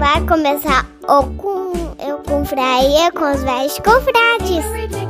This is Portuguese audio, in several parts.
Vai começar o com eu confraria com os velhos confrades.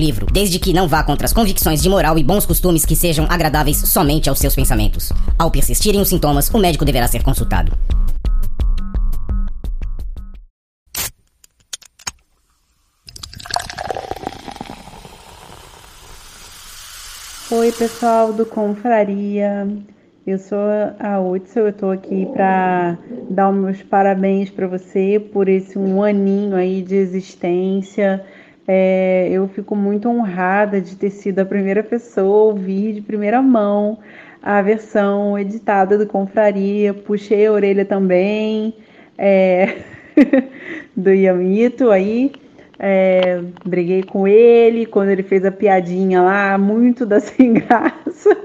livro, desde que não vá contra as convicções de moral e bons costumes que sejam agradáveis somente aos seus pensamentos. Ao persistirem os sintomas, o médico deverá ser consultado. Oi, pessoal do Confraria. Eu sou a Hudson, eu tô aqui para dar os meus parabéns para você por esse um aninho aí de existência. É, eu fico muito honrada de ter sido a primeira pessoa a ouvir de primeira mão a versão editada do Confraria. Puxei a orelha também é, do Yamito aí. É, briguei com ele quando ele fez a piadinha lá, muito da sem graça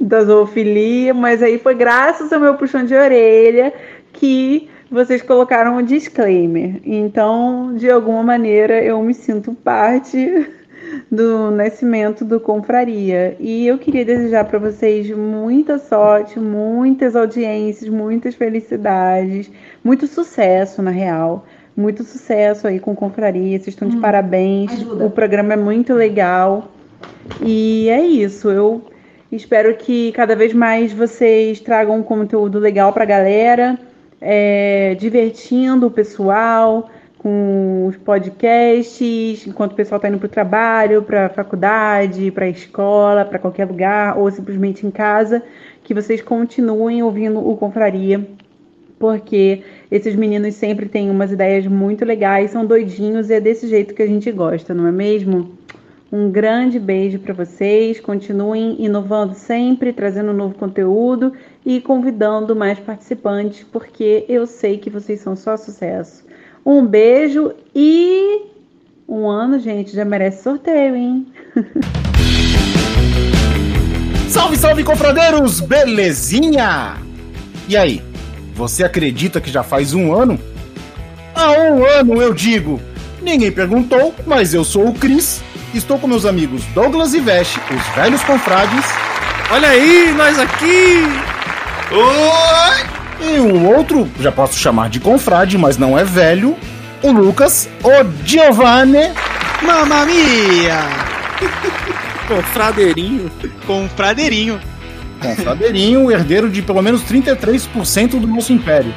da zoofilia, mas aí foi graças ao meu puxão de orelha que vocês colocaram um disclaimer. Então, de alguma maneira, eu me sinto parte do nascimento do Confraria. E eu queria desejar para vocês muita sorte, muitas audiências, muitas felicidades, muito sucesso, na real. Muito sucesso aí com Confraria, vocês estão de hum, parabéns. Ajuda. O programa é muito legal. E é isso, eu espero que cada vez mais vocês tragam um conteúdo legal para a galera é, divertindo o pessoal com os podcasts, enquanto o pessoal está indo para o trabalho, para a faculdade, para a escola, para qualquer lugar, ou simplesmente em casa, que vocês continuem ouvindo o Confraria, porque esses meninos sempre têm umas ideias muito legais, são doidinhos e é desse jeito que a gente gosta, não é mesmo? Um grande beijo para vocês. Continuem inovando sempre, trazendo novo conteúdo e convidando mais participantes, porque eu sei que vocês são só sucesso. Um beijo e um ano, gente, já merece sorteio, hein? salve, salve, confradeiros! Belezinha? E aí, você acredita que já faz um ano? Há um ano, eu digo. Ninguém perguntou, mas eu sou o Cris Estou com meus amigos Douglas e Veste, os velhos confrades. Olha aí, nós aqui! Oi! E um outro, já posso chamar de confrade, mas não é velho, o Lucas, o Giovanni. Mamma mia! Confradeirinho. Confradeirinho. Confradeirinho, herdeiro de pelo menos 33% do nosso império.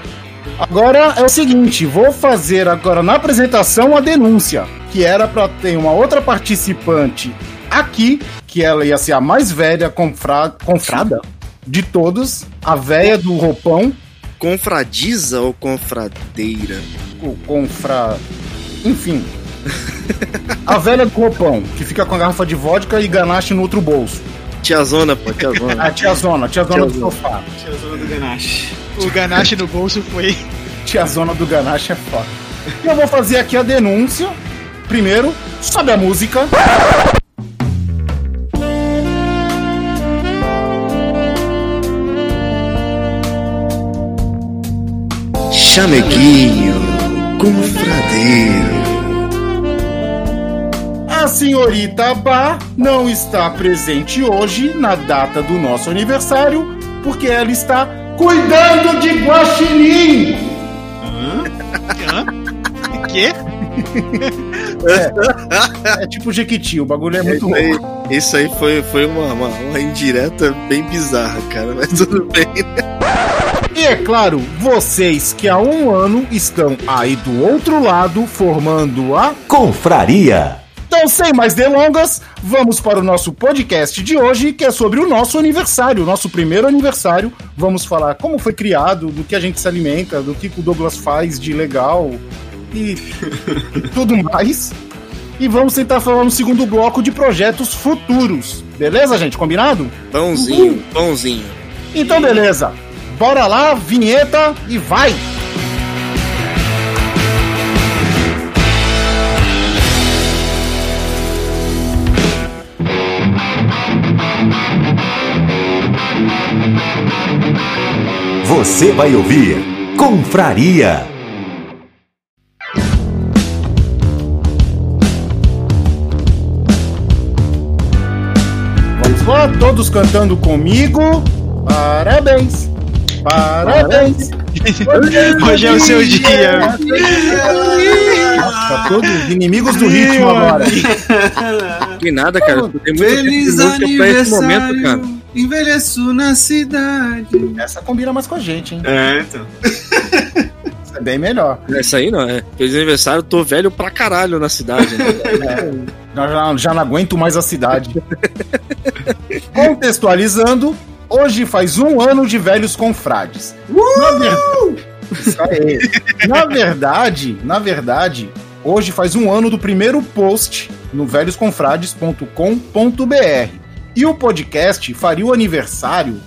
Agora é o seguinte, vou fazer agora na apresentação a denúncia, que era para ter uma outra participante aqui, que ela ia ser a mais velha confra confrada de todos, a velha do roupão. Confradiza ou confradeira? O confra... Enfim. a velha do roupão, que fica com a garrafa de vodka e ganache no outro bolso. Tiazona, pô, tiazona. a tiazona, tiazona do sofá. Tiazona do ganache. O ganache no bolso foi. Tiazona do ganache é foda. Eu vou fazer aqui a denúncia. Primeiro, sobe a música. Chameguinho, confradeiro. A senhorita Bá não está presente hoje, na data do nosso aniversário, porque ela está cuidando de guaxinim. Hã? Hã? Quê? É, é, tipo Jequiti, o bagulho é muito isso louco. Aí, isso aí foi, foi uma, uma, uma, indireta bem bizarra, cara, mas tudo bem. E é claro, vocês que há um ano estão aí do outro lado formando a Confraria. Então, sem mais delongas, vamos para o nosso podcast de hoje, que é sobre o nosso aniversário, o nosso primeiro aniversário. Vamos falar como foi criado, do que a gente se alimenta, do que o Douglas faz de legal e tudo mais. E vamos tentar falar no segundo bloco de projetos futuros. Beleza, gente? Combinado? Pãozinho, pãozinho. Então, beleza. Bora lá, vinheta e vai! Você vai ouvir Confraria. Todos cantando comigo. Parabéns! Parabéns! Hoje é o seu dia. Nossa, todos inimigos do ritmo agora. Que nada, cara. Tem muita Feliz esse momento, cara. aniversário, envelheço na cidade. Essa combina mais com a gente, hein? É, então. É bem melhor. Essa aí não, é. Feliz aniversário, tô velho pra caralho na cidade, né? Eu já, já não aguento mais a cidade. Contextualizando, hoje faz um ano de Velhos Confrades. Na, ver- Isso aí. na verdade, na verdade, hoje faz um ano do primeiro post no velhosconfrades.com.br. E o podcast faria o aniversário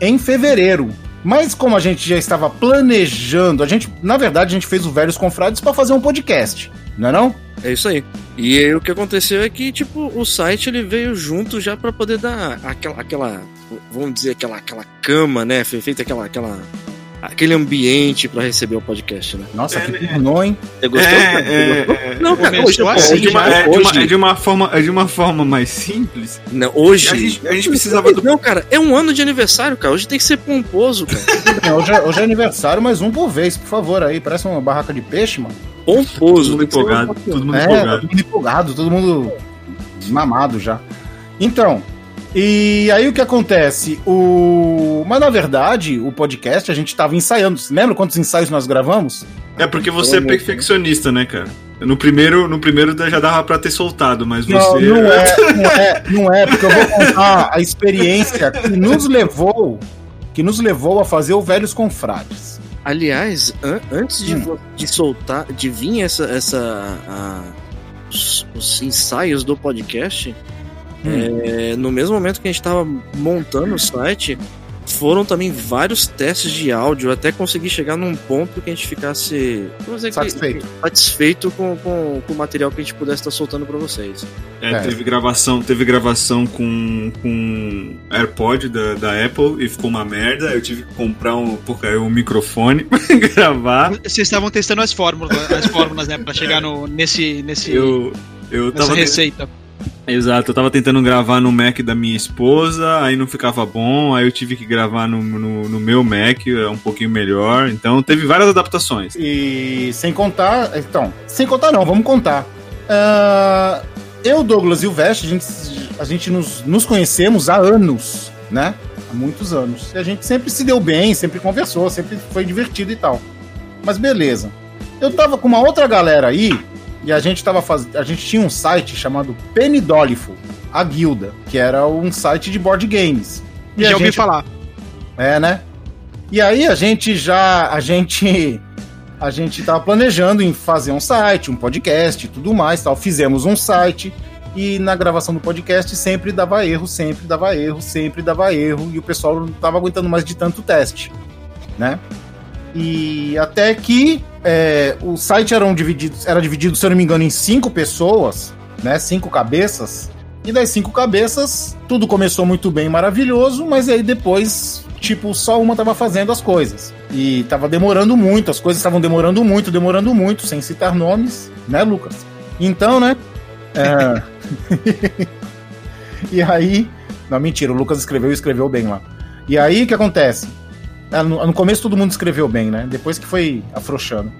em fevereiro. Mas como a gente já estava planejando, a gente, na verdade, a gente fez o Velhos Confrades para fazer um podcast, não é não? É isso aí. E aí o que aconteceu é que, tipo, o site ele veio junto já pra poder dar aquela, aquela vamos dizer, aquela, aquela cama, né? Foi feita aquela, aquela, aquele ambiente pra receber o podcast, né? Nossa, que pornô, hein? Você gostou? É? Você é, gostou? é. Não, cara, hoje, assim, É de, uma, hoje, é, de uma, hoje, é de uma forma, é de uma forma mais simples. não, hoje, A gente, a gente precisava do. Não, cara, é um ano de aniversário, cara. Hoje tem que ser pomposo, cara. Não, hoje, é, hoje é aniversário, mas um por vez, por favor, aí. Parece uma barraca de peixe, mano. Pomposo. Todo mundo empolgado. Todo mundo É, empolgado. todo mundo empolgado, todo mundo mamado já. Então, e aí o que acontece? O... Mas na verdade, o podcast a gente tava ensaiando. Você lembra quantos ensaios nós gravamos? É porque você é perfeccionista, né, cara? No primeiro, no primeiro já dava pra ter soltado, mas você. Não, não é, não é, não é, porque eu vou contar a experiência que nos levou, que nos levou a fazer o Velhos Confrades. Aliás, an- antes de, Hum. de soltar, de vir essa, essa a- os, os ensaios do podcast, Hum. é, no mesmo momento que a gente estava montando o site, foram também vários testes de áudio até conseguir chegar num ponto que a gente ficasse dizer que- Satisfeito. satisfeito com, com, com o material que a gente pudesse estar soltando para vocês. É, É. teve gravação, teve gravação com, com AirPod da, da Apple e ficou uma merda. Eu tive que comprar um, porcaria, um microfone pra gravar. Vocês estavam testando as fórmulas, as fórmulas, né? Pra chegar no, nesse, nesse, Eu, eu nessa tava. receita. Exato, eu tava tentando gravar no Mac da minha esposa, aí não ficava bom, aí eu tive que gravar no, no, no meu Mac, é um pouquinho melhor. Então teve várias adaptações. E sem contar. Então, sem contar não, vamos contar. Ah, eu, Douglas e o Vest, a gente, a gente nos, nos conhecemos há anos, né? Há muitos anos. E a gente sempre se deu bem, sempre conversou, sempre foi divertido e tal. Mas beleza. Eu tava com uma outra galera aí, e a gente tava fazendo. A gente tinha um site chamado Penidolifo, a Guilda, que era um site de board games. E a Já ouvi falar. é, né? E aí a gente já. A gente. A gente tava planejando em fazer um site, um podcast e tudo mais tal. Fizemos um site e na gravação do podcast sempre dava erro, sempre dava erro, sempre dava erro. E o pessoal não tava aguentando mais de tanto teste, né? E até que é, o site era, um dividido, era dividido, se eu não me engano, em cinco pessoas, né? Cinco cabeças. E das cinco cabeças, tudo começou muito bem, maravilhoso, mas aí depois, tipo, só uma tava fazendo as coisas. E tava demorando muito, as coisas estavam demorando muito, demorando muito, sem citar nomes, né, Lucas? Então, né? é, e aí. Não, mentira, o Lucas escreveu e escreveu bem lá. E aí o que acontece? Ah, No, no começo todo mundo escreveu bem, né? Depois que foi afrouxando.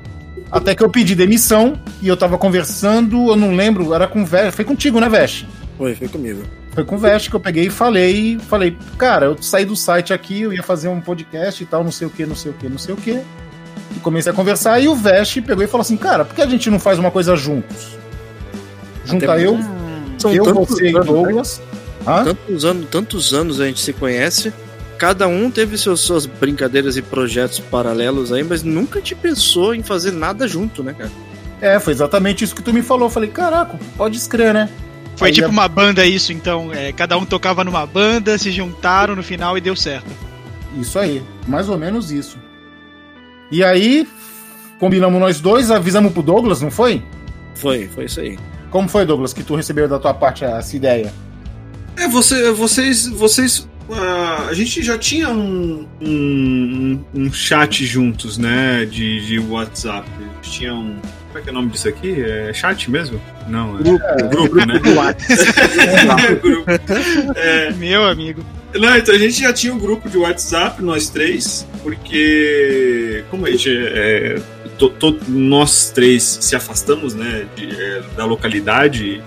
Até que eu pedi demissão e eu tava conversando, eu não lembro, era com o Vesh. Foi contigo, né, Vesh? Foi, foi comigo. Foi com o Vest que eu peguei e falei, falei, cara, eu saí do site aqui, eu ia fazer um podcast e tal, não sei o que, não sei o que, não sei o que. E comecei a conversar e o Vest pegou e falou assim, cara, por que a gente não faz uma coisa juntos? Junta Até eu, São eu, você e né? Douglas. Hã? Tantos anos, tantos anos a gente se conhece. Cada um teve seus, suas brincadeiras e projetos paralelos aí, mas nunca te pensou em fazer nada junto, né, cara? É, foi exatamente isso que tu me falou. Eu falei, caraca, pode escrever, né? Foi Aí tipo a- uma banda isso, então. é, cada um tocava numa banda, se juntaram no final e deu certo. Isso aí, mais ou menos isso. E aí, combinamos nós dois, avisamos pro Douglas, não foi? Foi, foi isso aí. Como foi, Douglas, que tu recebeu da tua parte essa ideia? É, você, vocês. vocês ah, a gente já tinha um, um, um chat juntos, né? De, de WhatsApp. A gente tinha um. Como é que é o nome disso aqui? É chat mesmo? Não, é grupo, grupo né? grupo. É, Meu amigo. Não, então a gente já tinha um grupo de WhatsApp, nós três, porque como a gente é, to- to- nós três se afastamos, né, de, é, da localidade,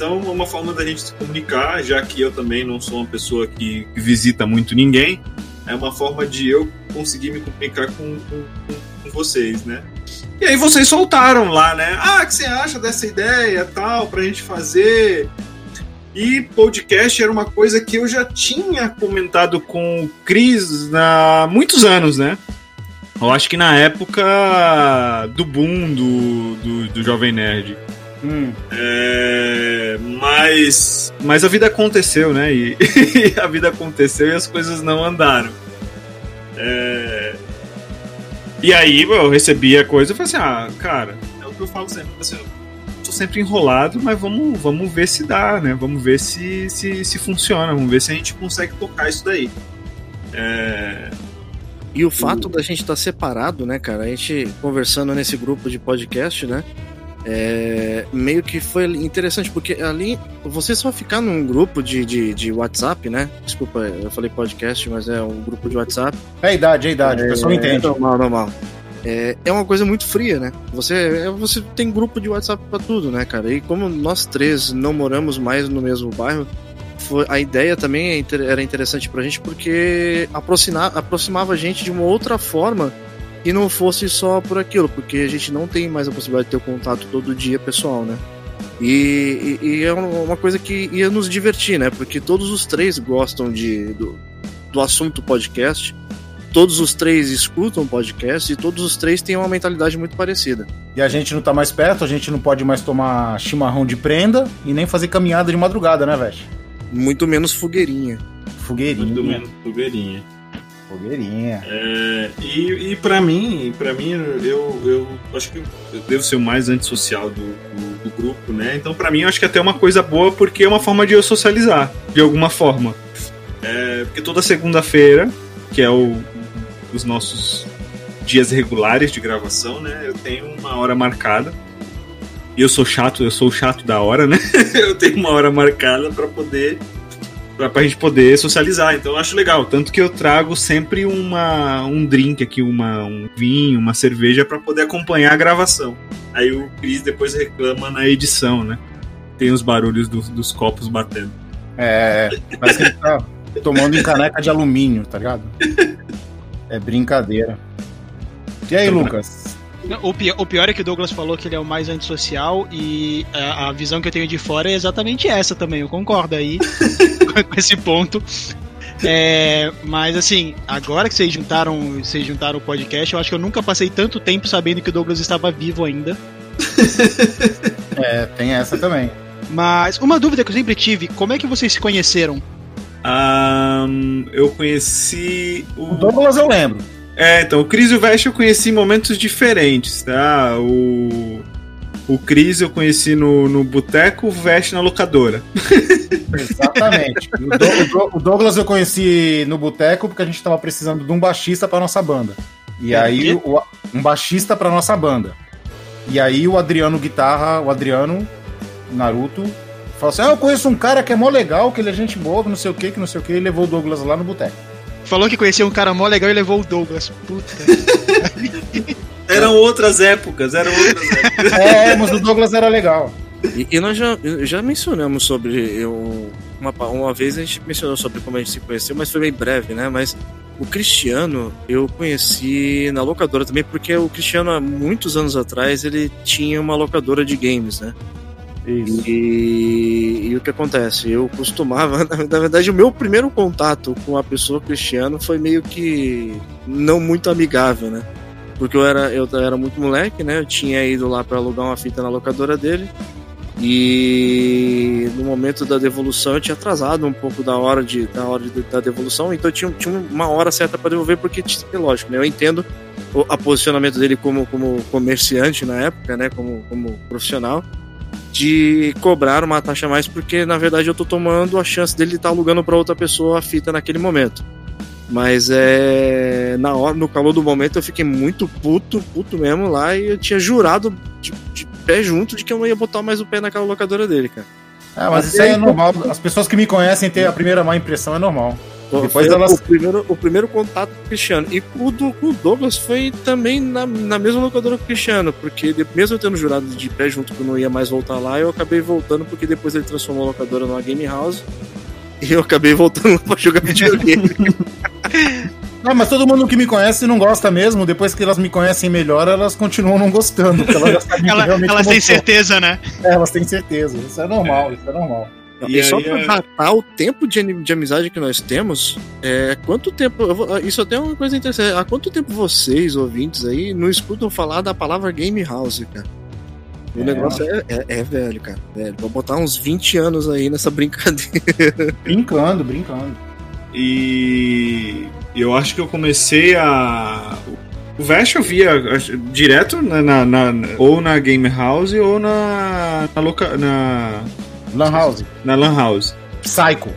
então uma forma da gente se comunicar, já que eu também não sou uma pessoa que visita muito ninguém, é uma forma de eu conseguir me comunicar com, com, com- com vocês, né? E aí vocês soltaram lá, né? Ah, o que você acha dessa ideia, tal, pra gente fazer? E podcast era uma coisa que eu já tinha comentado com o Cris há muitos anos, né? Eu acho que na época do boom do, do, do Jovem Nerd. Hum, É, mas, mas a vida aconteceu, né? E, a vida aconteceu e as coisas não andaram. É, e aí eu recebi a coisa e falei assim: ah, cara, é o que eu falo sempre. Assim, eu tô sempre enrolado, mas vamos, vamos ver se dá, né? Vamos ver se, se, se funciona, vamos ver se a gente consegue tocar isso daí. É, E o fato da gente estar separado, né, cara? A gente conversando nesse grupo de podcast, né? É, meio que foi interessante, porque ali você só ficar num grupo de, de, de WhatsApp, né? Desculpa, eu falei podcast, mas é um grupo de WhatsApp. é a idade, é a idade, o pessoal É, entende. Normal, normal. É, é uma coisa muito fria, né? Você, é, você tem grupo de WhatsApp pra tudo, né, cara? E como nós três não moramos mais no mesmo bairro, foi, a ideia também é era interessante pra gente porque aproximava a gente de uma outra forma e não fosse só por aquilo, porque a gente não tem mais a possibilidade de ter o contato todo dia pessoal, né? E, e- e é uma coisa que ia nos divertir, né? Porque todos os três gostam de, do, do assunto podcast todos os três escutam podcast e todos os três têm uma mentalidade muito parecida. E a gente não tá mais perto, a gente não pode mais tomar chimarrão de prenda e nem fazer caminhada de madrugada, né, velho? Muito menos fogueirinha. Fogueirinha. muito menos fogueirinha. Fogueirinha. É, e, e para mim, para mim eu, eu acho que eu devo ser o mais antissocial do, do, do grupo, né? Então para mim eu acho que é até uma coisa boa porque é uma forma de eu socializar de alguma forma. É, porque toda segunda-feira, que é o, os nossos dias regulares de gravação, né? Eu tenho uma hora marcada. E eu sou chato, eu sou o chato da hora, né? eu tenho uma hora marcada para poder pra, pra gente poder socializar. Então eu acho legal. Tanto que eu trago sempre uma, um drink aqui, uma, um vinho, uma cerveja para poder acompanhar a gravação. Aí o Cris depois reclama na edição, né? Tem os barulhos do- dos copos batendo. É, parece que ele tá tomando em caneca de alumínio, tá ligado? É brincadeira. E aí, Lucas? O pior, o pior é que o Douglas falou que ele é o mais antissocial e a, a visão que eu tenho de fora é exatamente essa também. Eu concordo aí com esse ponto. É, mas assim, agora que vocês juntaram, vocês juntaram o podcast, eu acho que eu nunca passei tanto tempo sabendo que o Douglas estava vivo ainda. É, tem essa também. Mas uma dúvida que eu sempre tive, como é que vocês se conheceram? Ahn, eu conheci O Douglas eu lembro. É, então, o Cris e o Vest eu conheci em momentos diferentes, tá? O, o Cris eu conheci no, no boteco, o Vest na locadora. Exatamente. O, Do- o Do- o Douglas eu conheci no boteco porque a gente tava precisando de um baixista pra nossa banda. E É, aí, o- um baixista pra nossa banda. E aí o Adriano Guitarra, o Adriano Naruto, falou assim: Ah, eu conheço um cara que é mó legal, que ele é gente boa, que não sei o que, que não sei o que, e levou o Douglas lá no boteco. Falou que conhecia um cara mó legal e levou o Douglas. Puta. Eram outras épocas, eram outras épocas. É, mas o Douglas era legal. E, e nós já, já mencionamos sobre. Eu, uma, uma vez a gente mencionou sobre como a gente se conheceu, mas foi bem breve, né? Mas o Cristiano eu conheci na locadora também, porque o Cristiano, há muitos anos atrás, ele tinha uma locadora de games, né? Isso. E, e o que acontece? Eu costumava, na, na verdade, o meu primeiro contato com a pessoa Cristiano foi meio que não muito amigável, né? Porque eu era, eu era muito moleque, né? Eu tinha ido lá para alugar uma fita na locadora dele. E no momento da devolução eu tinha atrasado um pouco da hora, de, da, hora de, da devolução, então tinha, tinha uma hora certa para devolver, porque, lógico, né? Eu entendo o a posicionamento dele como, como comerciante na época, né? Como, como profissional, de cobrar uma taxa mais, porque na verdade eu tô tomando a chance dele estar tá alugando para outra pessoa a fita naquele momento. Mas é. Na hora, no calor do momento, eu fiquei muito puto, puto mesmo lá, e eu tinha jurado de, de pé junto de que eu não ia botar mais o pé naquela locadora dele, cara. Ah, mas isso aí é normal. As pessoas que me conhecem ter a primeira má impressão é normal. Depois elas... o, primeiro, o primeiro contato com o Cristiano. E o do o Douglas foi também na, na mesma locadora que o Cristiano, porque mesmo eu tendo jurado de pé junto que eu não ia mais voltar lá, eu acabei voltando porque depois ele transformou a locadora numa game house. E eu acabei voltando pra jogar videogame. Não, mas todo mundo que me conhece não gosta mesmo. Depois que elas me conhecem melhor, elas continuam não gostando. Elas, Ela, elas têm certeza, né? É, elas têm certeza. Isso é normal, é. isso é normal. E, e só pra é... o tempo de, de amizade que nós temos, é, quanto tempo. Vou, isso até é uma coisa interessante. Há quanto tempo vocês, ouvintes aí, não escutam falar da palavra Game House, cara? O é, negócio é, é, é, velho, cara. Velho. Vou botar uns 20 anos aí nessa brincadeira. Brincando, brincando. E eu acho que eu comecei a. O Vest eu via direto na, na, na, ou na Game House ou na. na, loca, na Lan House. Na Lan House. Psycho.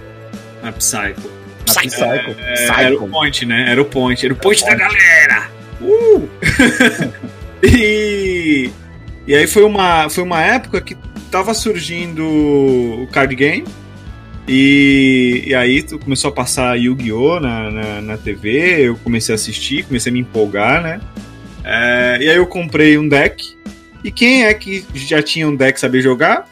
Na Psycho. Na Psycho. É, Psycho. Era o point, né? Era o point. Era o point, era da galera! Uh! e. E aí foi uma, foi uma época que tava surgindo o card game. E, e aí começou a passar Yu-Gi-Oh! Na, na, na, TV, eu comecei a assistir, comecei a me empolgar, né? É, e aí eu comprei um deck. E quem é que já tinha um deck saber jogar?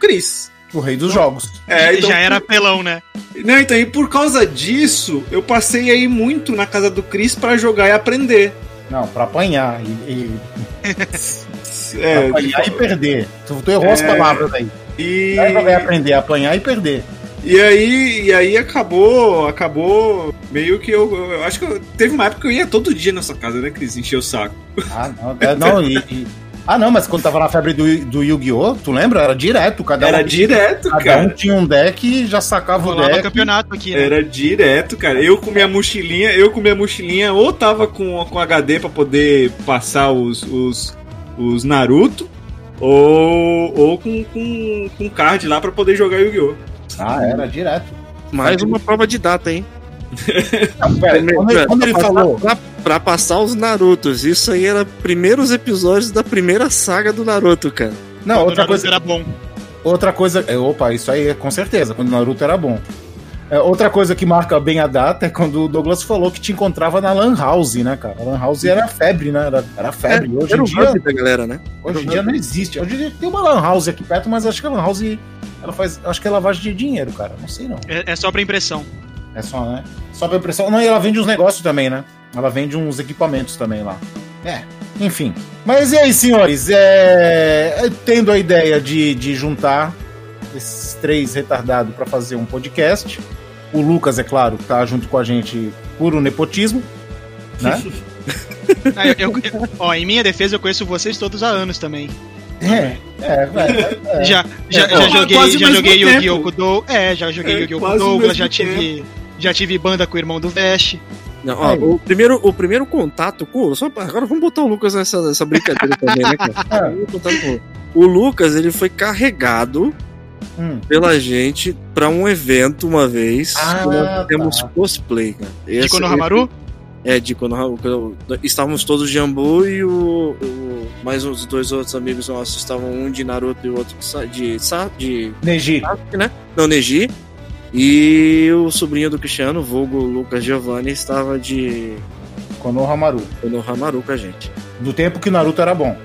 Cris. O rei dos jogos. É, então, já era apelão, né? Não, então, e por causa disso, eu passei aí muito na casa do Cris para jogar e aprender. Não, para apanhar e. e... é, apanhar e perder. Tu, tu errou é, as palavras aí. E... Vai aprender a apanhar e perder. E aí, e aí acabou, acabou meio que eu, eu acho que eu, teve uma época que eu ia todo dia na sua casa, né, Cris? Encher o saco. Ah, não, é, não e, e, ah, não, mas quando tava na febre do, do Yu-Gi-Oh!, tu lembra? Era direto, cada Era um, direto, cada cara. um tinha um deck e já sacava Rolava o deck. campeonato aqui, né? Era direto, cara. Eu com minha mochilinha, eu com minha mochilinha, ou tava com, com HD pra poder passar os, os, os Naruto, ou, ou com, com, com card lá pra poder jogar Yu-Gi-Oh! Ah, era direto. Mais uma prova de data, hein? Não, pera, quando, ele, quando ele falou. Pra, pra, passar os Narutos, isso aí era primeiros episódios da primeira saga do Naruto, cara. Não, quando outra coisa. era bom. Outra coisa. É, opa, isso aí é com certeza, quando o Naruto era bom. É, outra coisa que marca bem a data é quando o Douglas falou que te encontrava na Lan House, né, cara? A Lan House era febre, né? Era, era febre. É, hoje era em dia. Da galera, né? Hoje em dia não existe. Hoje em dia tem uma Lan House aqui perto, mas acho que a Lan House. Ela faz. Acho que é lavagem de dinheiro, cara. Não sei não. É, é só pra impressão. É só, né? Só pra impressão. Não, e ela vende uns negócios também, né? Ela vende uns equipamentos também lá. É, enfim. Mas e aí, senhores? É... Tendo a ideia de, de juntar esses três retardados para fazer um podcast. O Lucas, é claro, tá junto com a gente por um nepotismo, né? ah, eu, eu, ó, em minha defesa, eu conheço vocês todos há anos também. É, é, é, é. Já, já, é, já joguei, já joguei Yu-Gi-Oh! com o Douglas. É, já joguei é, Yu-Gi-Oh! com Douglas, já tive. Tempo já tive banda com o irmão do Vest. Não, ó, o, primeiro, o primeiro contato com. Só, agora vamos botar o Lucas nessa, nessa brincadeira também, né, cara? o Lucas, ele foi carregado hum. pela gente pra um evento uma vez. Ah, nós temos tá. cosplay, cara. Esse, de Konohamaru? É, de Konohamaru. Estávamos todos de Jambu e o, o, mais uns dois outros amigos nossos estavam um de Naruto e o outro de. de, de Neji. Né? Não, Neji. E o sobrinho do Cristiano, vulgo Lucas Giovanni, estava de. Konohamaru. Konohamaru com a gente. Do tempo que Naruto era bom.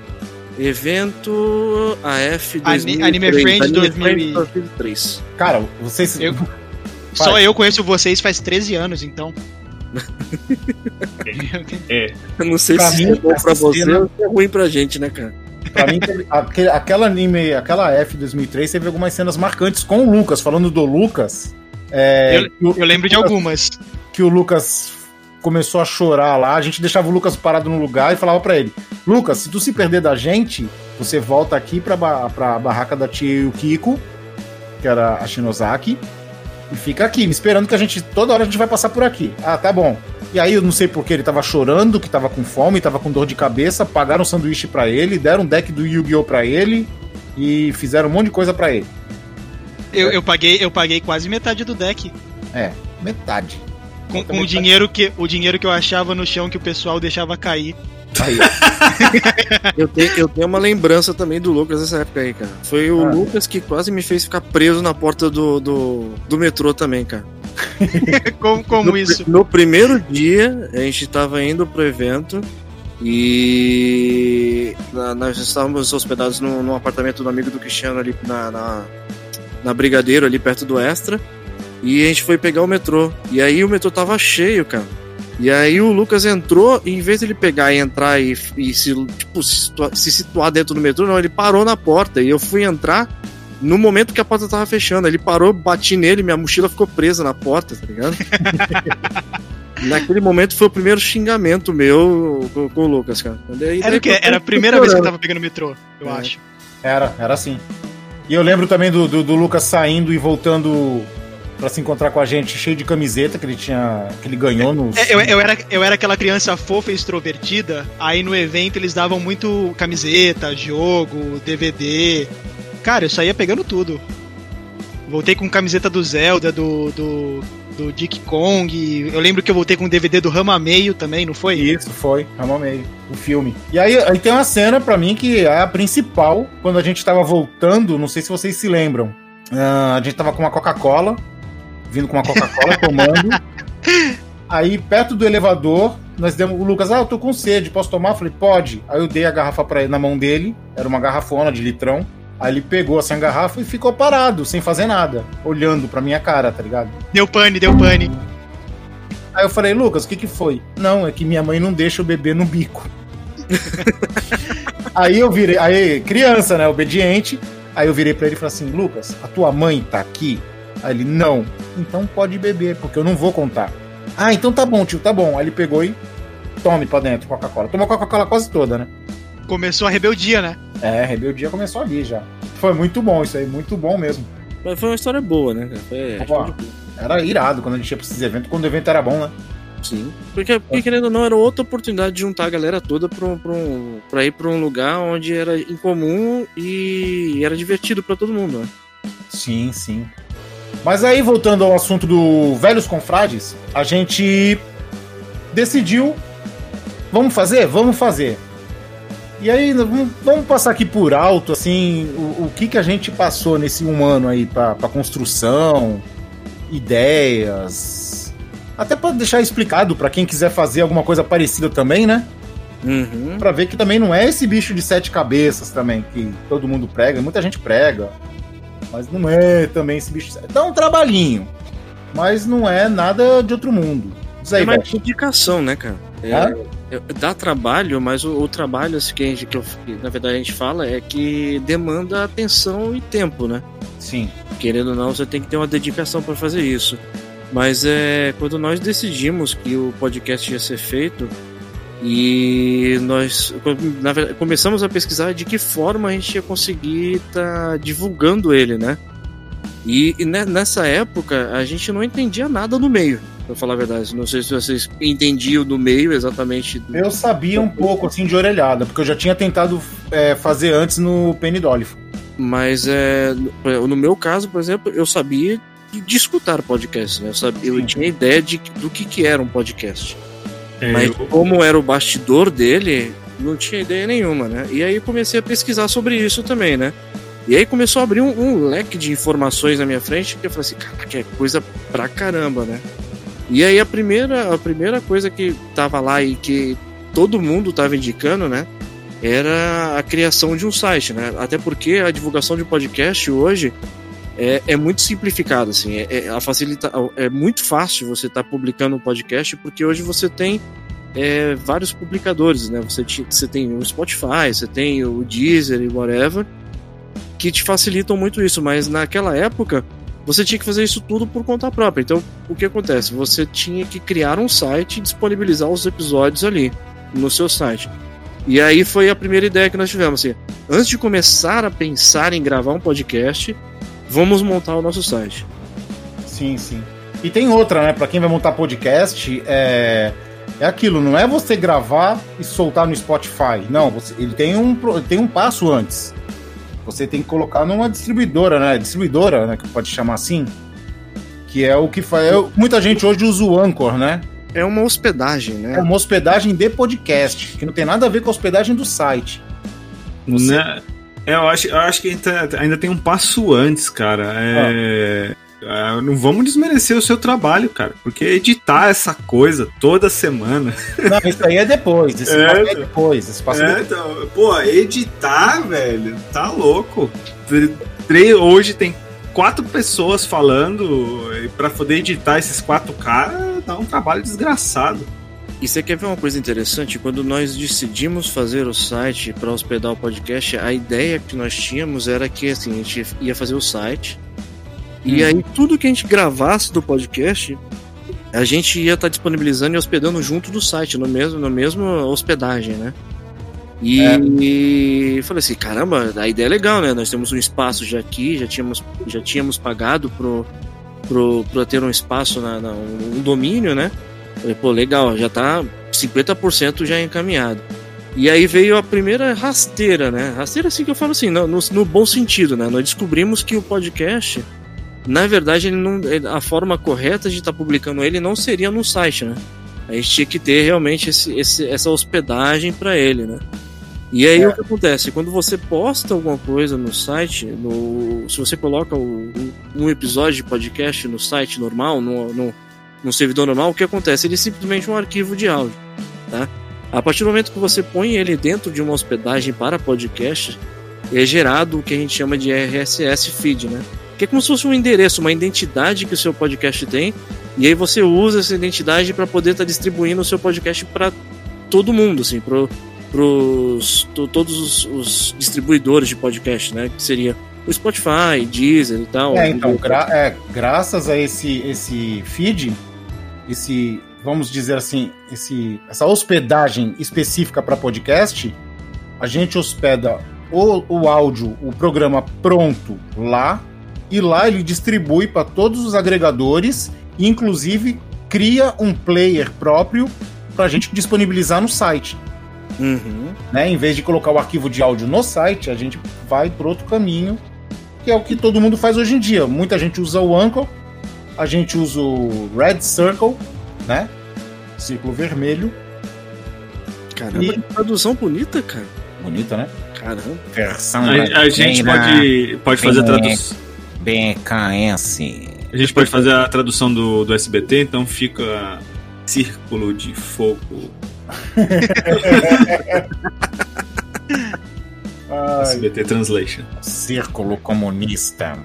Evento AF 2003. Anime Friends 2003. Cara, vocês. Eu... Só eu conheço vocês faz 13 anos, então. é. Eu não sei pra se mim, é bom pra você cena... ou é ruim pra gente, né, cara? Pra mim, aquele, aquela anime, aquela F 2003 teve algumas cenas marcantes com o Lucas, falando do Lucas. É, eu, eu lembro Lucas, de algumas. Que o Lucas começou a chorar lá, a gente deixava o Lucas parado no lugar e falava pra ele: Lucas, se tu se perder da gente, você volta aqui pra, ba pra barraca da tia e o Kiko, que era a Shinozaki, e fica aqui, me esperando que a gente, toda hora a gente vai passar por aqui. Ah, tá bom. E aí eu não sei porque ele tava chorando, que tava com fome, tava com dor de cabeça, pagaram um sanduíche pra ele, deram um deck do Yu-Gi-Oh! pra ele e fizeram um monte de coisa pra ele. Eu, eu, paguei, eu paguei quase metade do deck. É, metade. Com, com o, dinheiro que, o dinheiro que eu achava no chão que o pessoal deixava cair. Aí, Eu tenho, eu tenho uma lembrança também do Lucas nessa época aí, cara. Foi o Ah. Lucas que quase me fez ficar preso na porta do, do, do metrô também, cara. como como no, isso? No primeiro dia, a gente tava indo pro evento e nós estávamos hospedados num, num apartamento do amigo do Cristiano ali na, na, na Brigadeiro, ali perto do Extra. E a gente foi pegar o metrô. E aí o metrô tava cheio, cara. E aí o Lucas entrou, e em vez de ele pegar e entrar e, e se, tipo, se, situa- se situar dentro do metrô, não, ele parou na porta. E eu fui entrar no momento que a porta tava fechando. Ele parou, bati nele, minha mochila ficou presa na porta, tá ligado? Naquele momento foi o primeiro xingamento meu com, com o Lucas, cara. Daí- Era o quê? Era a primeira vez que eu tava pegando metrô, eu É. acho. Era, era assim. E eu lembro também do, do, do Lucas saindo e voltando pra se encontrar com a gente cheio de camiseta que ele tinha. que ele ganhou no. É, eu, eu era, eu era aquela criança fofa e extrovertida, aí no evento eles davam muito camiseta, jogo, DVD. Cara, eu saía pegando tudo. Voltei com camiseta do Zelda, do, do, do Dick Kong. Eu lembro que eu voltei com um DVD do Rama Meio também, não foi? Isso, foi, Rama Meio, o filme. E aí, aí tem uma cena pra mim que é a principal, quando a gente tava voltando, não sei se vocês se lembram. Ah, a gente tava com uma Coca-Cola, vindo com uma Coca-Cola tomando. Aí, perto do elevador, nós demos. O Lucas, ah, eu tô com sede, posso tomar? Eu falei, pode. Aí eu dei a garrafa pra ele na mão dele, era uma garrafona de litrão. Aí ele pegou essa garrafa e ficou parado, sem fazer nada, olhando pra minha cara, tá ligado? Deu pane, deu pane. Aí eu falei, Lucas, o que que foi? Não, é que minha mãe não deixa eu beber no bico. aí eu virei, aí criança, né, obediente. Aí eu virei pra ele e falei assim, Lucas, a tua mãe tá aqui? Aí ele, não. Então pode beber, porque eu não vou contar. Ah, então tá bom, tio, tá bom. Aí ele pegou e tome pra dentro Coca-Cola. Tomou Coca-Cola quase toda, né? Começou a rebeldia, né? É, rebeldia começou ali já. Foi muito bom isso aí, muito bom mesmo. Mas foi uma história boa, né? Foi, Ó, era irado quando a gente ia pra esses eventos, quando o evento era bom, né? Sim. Porque, porque, querendo ou não, era outra oportunidade de juntar a galera toda pra, um- pra, um- pra ir pra um lugar onde era incomum e era divertido pra todo mundo, né? Sim, sim. Mas aí, voltando ao assunto do Velhos Confrades, a gente decidiu. Vamos fazer? Vamos fazer. E aí, vamos, passar aqui por alto, assim, o, o que, que a gente passou nesse um ano aí pra, pra construção, ideias. Até pra deixar explicado pra quem quiser fazer alguma coisa parecida também, né? Uhum. Pra ver que também não é esse bicho de sete cabeças também, que todo mundo prega, muita gente prega. Mas não é também esse bicho. Dá um trabalhinho. Mas não é nada de outro mundo. Isso aí, É mais Beth. dedicação, né, cara? É, é- dá trabalho, mas o, o trabalho assim, que, a gente, que, eu- que, na verdade a gente fala é que demanda atenção e tempo, né? Sim. Querendo ou não, você tem que ter uma dedicação para fazer isso. Mas é quando nós decidimos que o podcast ia ser feito e nós verdade, começamos a pesquisar de que forma a gente ia conseguir estar divulgando ele, né? E, e ne- nessa época a gente não entendia nada no meio, pra falar a verdade. Não sei se vocês entendiam no meio exatamente. do- Eu sabia um pouco assim de orelhada, porque eu já tinha tentado é, fazer antes no Penny Dolphin. Mas é, no meu caso, por exemplo, eu sabia de, escutar podcast, né? Eu, sabia, eu tinha ideia de, do que, que era um podcast. É, Mas eu- como era o bastidor dele, não tinha ideia nenhuma, né? E aí comecei a pesquisar sobre isso também, né? E aí começou a abrir um, um leque de informações na minha frente que eu falei assim, caraca, é coisa pra caramba, né? E aí a primeira, a primeira coisa que tava lá e que todo mundo tava indicando, né? Era a criação de um site, né? Até porque a divulgação de podcast hoje é, é muito simplificada, assim. É, é, a facilita, é muito fácil você estar publicando um podcast, porque hoje você tem é, vários publicadores, né? Você, te- você tem o Spotify, você tem o Deezer e whatever, que te facilitam muito isso. Mas naquela época, você tinha que fazer isso tudo por conta própria. Então, o que acontece? Você tinha que criar um site e disponibilizar os episódios ali no seu site. E aí foi a primeira ideia que nós tivemos. Assim, antes de começar a pensar em gravar um podcast, vamos montar o nosso site. Sim, sim. E tem outra, né? Pra quem vai montar podcast, é, é aquilo, não é você gravar e soltar no Spotify. Não, você, ele tem um, tem um passo antes. Você tem que colocar numa distribuidora, né? Distribuidora, né? Que pode chamar assim. Que é o que faz. é- muita gente hoje usa o Anchor, né? É uma hospedagem, É né? uma hospedagem de podcast, que não tem nada a ver com a hospedagem do site. Você- Né? É, eu acho, eu acho que ainda, tem um passo antes, cara. É, é, não vamos desmerecer o seu trabalho, cara. Porque editar essa coisa toda semana. Não, isso aí é depois. Esse É, é então. depois. Esse passo é depois. então, pô, editar, velho, tá louco. Hoje tem quatro pessoas falando, e pra poder editar esses quatro caras, dá um trabalho desgraçado. E você quer ver uma coisa interessante? Quando nós decidimos fazer o site para hospedar o podcast, a ideia que nós tínhamos era que assim, a gente ia fazer o site. E Hum. aí tudo que a gente gravasse do podcast, a gente ia estar disponibilizando e hospedando junto do site, no mesmo, no mesmo hospedagem, né? E, É. e falei assim, caramba, a ideia é legal, né? Nós temos um espaço já aqui, já tínhamos, já tínhamos pagado pro, pro, pra ter um espaço, na, na- um domínio, né? Falei, pô, legal, já tá 50% já encaminhado. E aí veio a primeira rasteira, né? Rasteira assim que eu falo assim, no, no, no bom sentido, né? Nós descobrimos que o podcast, na verdade, ele não, a forma correta de estar publicando ele não seria no site, né? A gente tinha que ter realmente esse, esse- essa hospedagem para ele, né? E aí É. o que acontece? Quando você posta alguma coisa no site, no, se você coloca o- um, um episódio de podcast no site normal, no, no, no servidor normal, o que acontece? Ele é simplesmente um arquivo de áudio, tá? A partir do momento que você põe ele dentro de uma hospedagem para podcast, é gerado o que a gente chama de RSS feed, né? Que é como se fosse um endereço, uma identidade que o seu podcast tem, e aí você usa essa identidade para poder estar distribuindo o seu podcast para todo mundo, assim, to- todos os, os distribuidores de podcast, né? Que seria o Spotify, Deezer e tal. É, então, gra- é, graças a esse, esse feed, esse, vamos dizer assim, esse, essa hospedagem específica para podcast, a gente hospeda o, o áudio, o programa pronto lá, e lá ele distribui para todos os agregadores, inclusive cria um player próprio para a gente disponibilizar no site. Uhum. Né? Em vez de colocar o arquivo de áudio no site, a gente vai para outro caminho, que é o que todo mundo faz hoje em dia. Muita gente usa o Anchor, a gente usa o Red Circle, né? Círculo vermelho. Caramba, E- que tradução bonita, cara. Bonita, né? Caramba. Versão A, a gente pode, pode fazer a tradução. BKS. A gente pode fazer a tradução do, do SBT, então fica círculo de fogo. SBT Translation. Círculo comunista.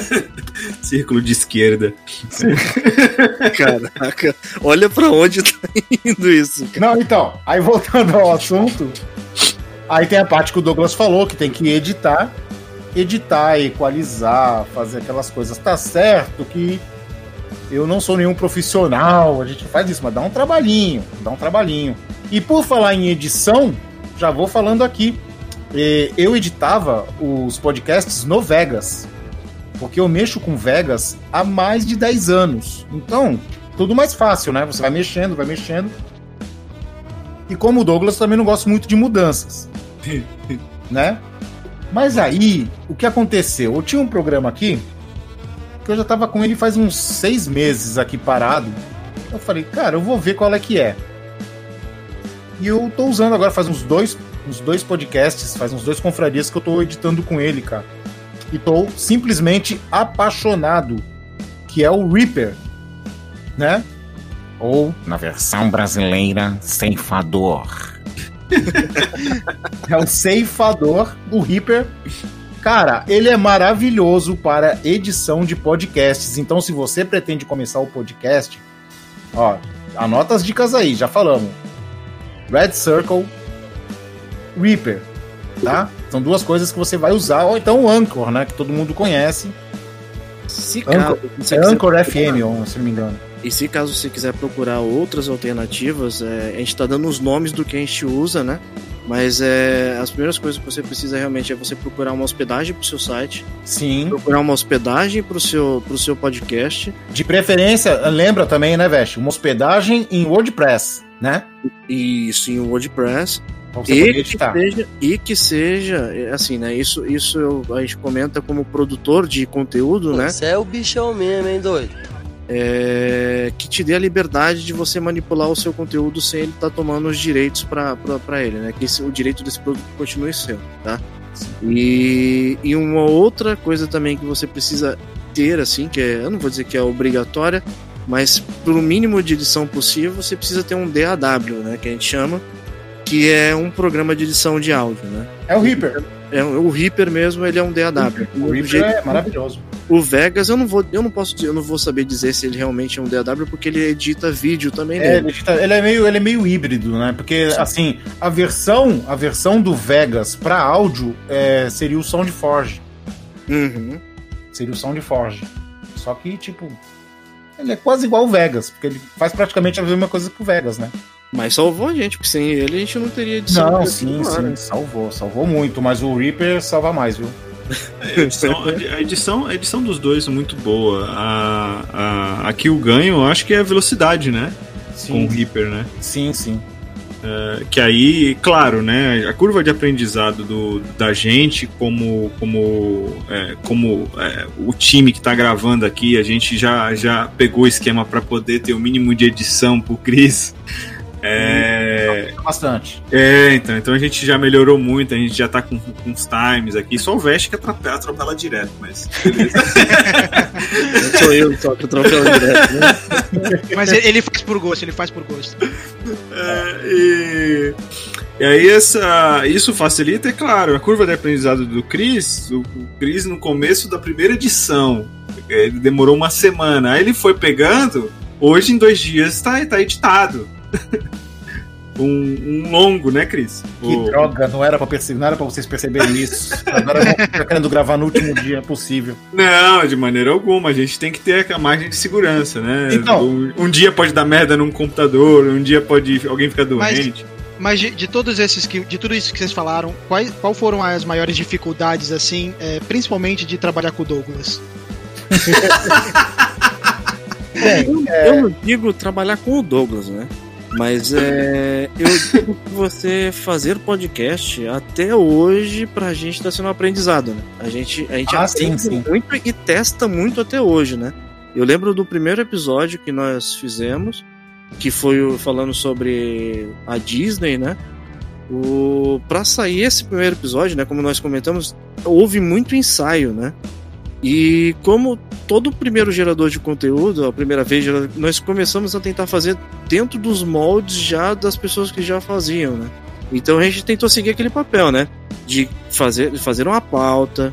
Círculo de esquerda. Caraca, olha pra onde tá indo isso, cara. Não, então, aí voltando ao assunto, aí tem a parte que o Douglas falou, que tem que editar, editar, equalizar, fazer aquelas coisas. Tá certo que eu não sou nenhum profissional, a gente faz isso, mas dá um trabalhinho, dá um trabalhinho. E por falar em edição, já vou falando aqui. Eu editava os podcasts no Vegas, porque eu mexo com Vegas há mais de 10 anos. Então, tudo mais fácil, né? Você vai mexendo, vai mexendo. E como o Douglas também não gosta muito de mudanças, né? Mas aí, o que aconteceu? Eu tinha um programa aqui que eu já tava com ele faz uns seis meses aqui parado. Eu falei, cara, eu vou ver qual é que é. E eu tô usando agora faz uns dois, uns dois podcasts, faz uns dois confrarias que eu tô editando com ele, cara. E tô simplesmente apaixonado, que é o Reaper, né? Ou, na versão brasileira, ceifador. É o ceifador, o Reaper. Cara, ele é maravilhoso para edição de podcasts. Então, se você pretende começar o podcast, ó, anota as dicas aí, já falamos. Red Circle, Reaper, tá? São duas coisas que você vai usar, ou então o Anchor, né, que todo mundo conhece. Se Anchor, caso é Anchor procurar- FM, ou, se não me engano. E se caso você quiser procurar outras alternativas, é, a gente tá dando os nomes do que a gente usa, né? Mas é, as primeiras coisas que você precisa realmente é você procurar uma hospedagem pro seu site, Sim. procurar uma hospedagem pro seu, pro seu podcast. De preferência, lembra também, né, Veste? Uma hospedagem em WordPress, né? E isso em WordPress. Você poder E que, seja, e que seja, é, assim, né? Isso, isso eu- a gente comenta como produtor de conteúdo, né? Você é o bichão mesmo, hein, doido? é, que te dê a liberdade de você manipular o seu conteúdo sem ele estar tomando os direitos para ele, né? Que esse- o direito desse produto continue seu, tá? E, e uma outra coisa também que você precisa ter, assim, que é, eu não vou dizer que é obrigatória, mas pro mínimo de edição possível, você precisa ter um DAW, né? Que a gente chama, que é um programa de edição de áudio, né? É o Reaper. É, o Reaper mesmo, ele é um DAW. O Reaper jeito- é maravilhoso. o Vegas, eu não vou, eu não posso, eu não vou saber dizer se ele realmente é um DAW porque ele edita vídeo também É, ele, edita- ele é meio, ele é meio híbrido, né? Porque, assim, a versão, a versão do Vegas pra áudio é, seria o SoundForge. Uhum. Seria o SoundForge. Só que, tipo, ele é quase igual o Vegas, porque ele faz praticamente a mesma coisa que o Vegas, né? Mas salvou a gente, porque sem ele a gente não teria edição. Não, sim, sim, né? salvou, salvou muito, mas o Reaper salva mais, viu? A edição, a edição, a edição dos dois é muito boa. A, a, aqui o ganho, eu acho que é a velocidade, né? Com o Reaper, né? Sim, sim. É, que aí, claro, né? A curva de aprendizado do, da gente, como, como, é, como é, o time que tá gravando aqui, a gente já, já pegou o esquema para poder ter o mínimo de edição pro Cris. É, Bastante. é, então, então a gente já melhorou muito, a gente já tá com, com os times aqui. Só o Veste que atropela, atropela direto, mas. Não sou eu só que atropelo direto, né? Mas ele faz por gosto, ele faz por gosto. É, e, e aí essa, isso facilita, é claro, a curva de aprendizado do Chris, o, o Chris no começo da primeira edição, ele demorou uma semana, aí ele foi pegando, hoje em dois dias tá, tá editado. um, um longo, né, Cris? Que O- droga, não era, pra perce- não era pra vocês perceberem isso. Agora eu vou ficar querendo gravar no último dia possível. Não, de maneira alguma. A gente tem que ter a margem de segurança, né? Então- um, um dia pode dar merda num computador, um dia pode alguém ficar doente. Mas de, de todos esses que. De tudo isso que vocês falaram, quais, qual foram as maiores dificuldades, assim, é, principalmente de trabalhar com o Douglas? eu, eu não digo trabalhar com o Douglas, né? Mas é, eu digo que você fazer podcast até hoje pra gente tá sendo um aprendizado, né? A gente, a gente Ah, sim, aprende sim. muito e testa muito até hoje, né? Eu lembro do primeiro episódio que nós fizemos, que foi falando sobre a Disney, né? O, pra sair esse primeiro episódio, né? Como nós comentamos, houve muito ensaio, né? E como todo primeiro gerador de conteúdo, a primeira vez, nós começamos a tentar fazer dentro dos moldes já das pessoas que já faziam, né? Então a gente tentou seguir aquele papel, né? De fazer, de fazer uma pauta,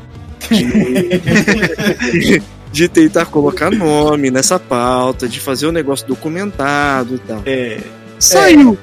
de, de tentar colocar nome nessa pauta, de fazer o negócio documentado e tal. É. Saiu!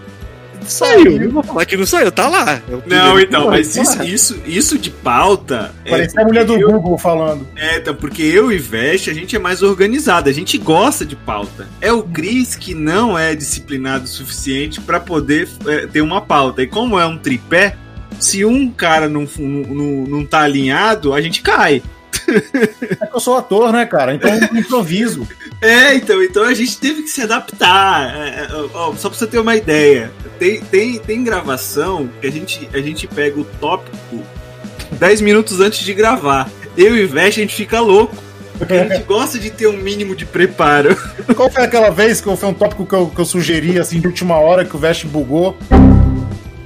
Saiu! Não vou falar que não saiu, tá lá. É Não, então, mas tá isso, lá. isso, isso de pauta. é Parecia a mulher do eu- Google falando. É, então, porque eu e Veste, a gente é mais organizado, a gente gosta de pauta. É o Cris que não é disciplinado o suficiente pra poder é, ter uma pauta. E como é um tripé, se um cara não, não, não, não tá alinhado, a gente cai. É que eu sou ator, né, cara? Então eu improviso. É, então, então a gente teve que se adaptar. É, é, ó, só pra você ter uma ideia, tem, tem, tem gravação que a gente, a gente pega o tópico 10 minutos antes de gravar. Eu e Veste, a gente fica louco. Porque a gente gosta de ter um mínimo de preparo. Qual foi aquela vez que foi um tópico que eu, que eu sugeri, assim, de última hora, que o Vest bugou?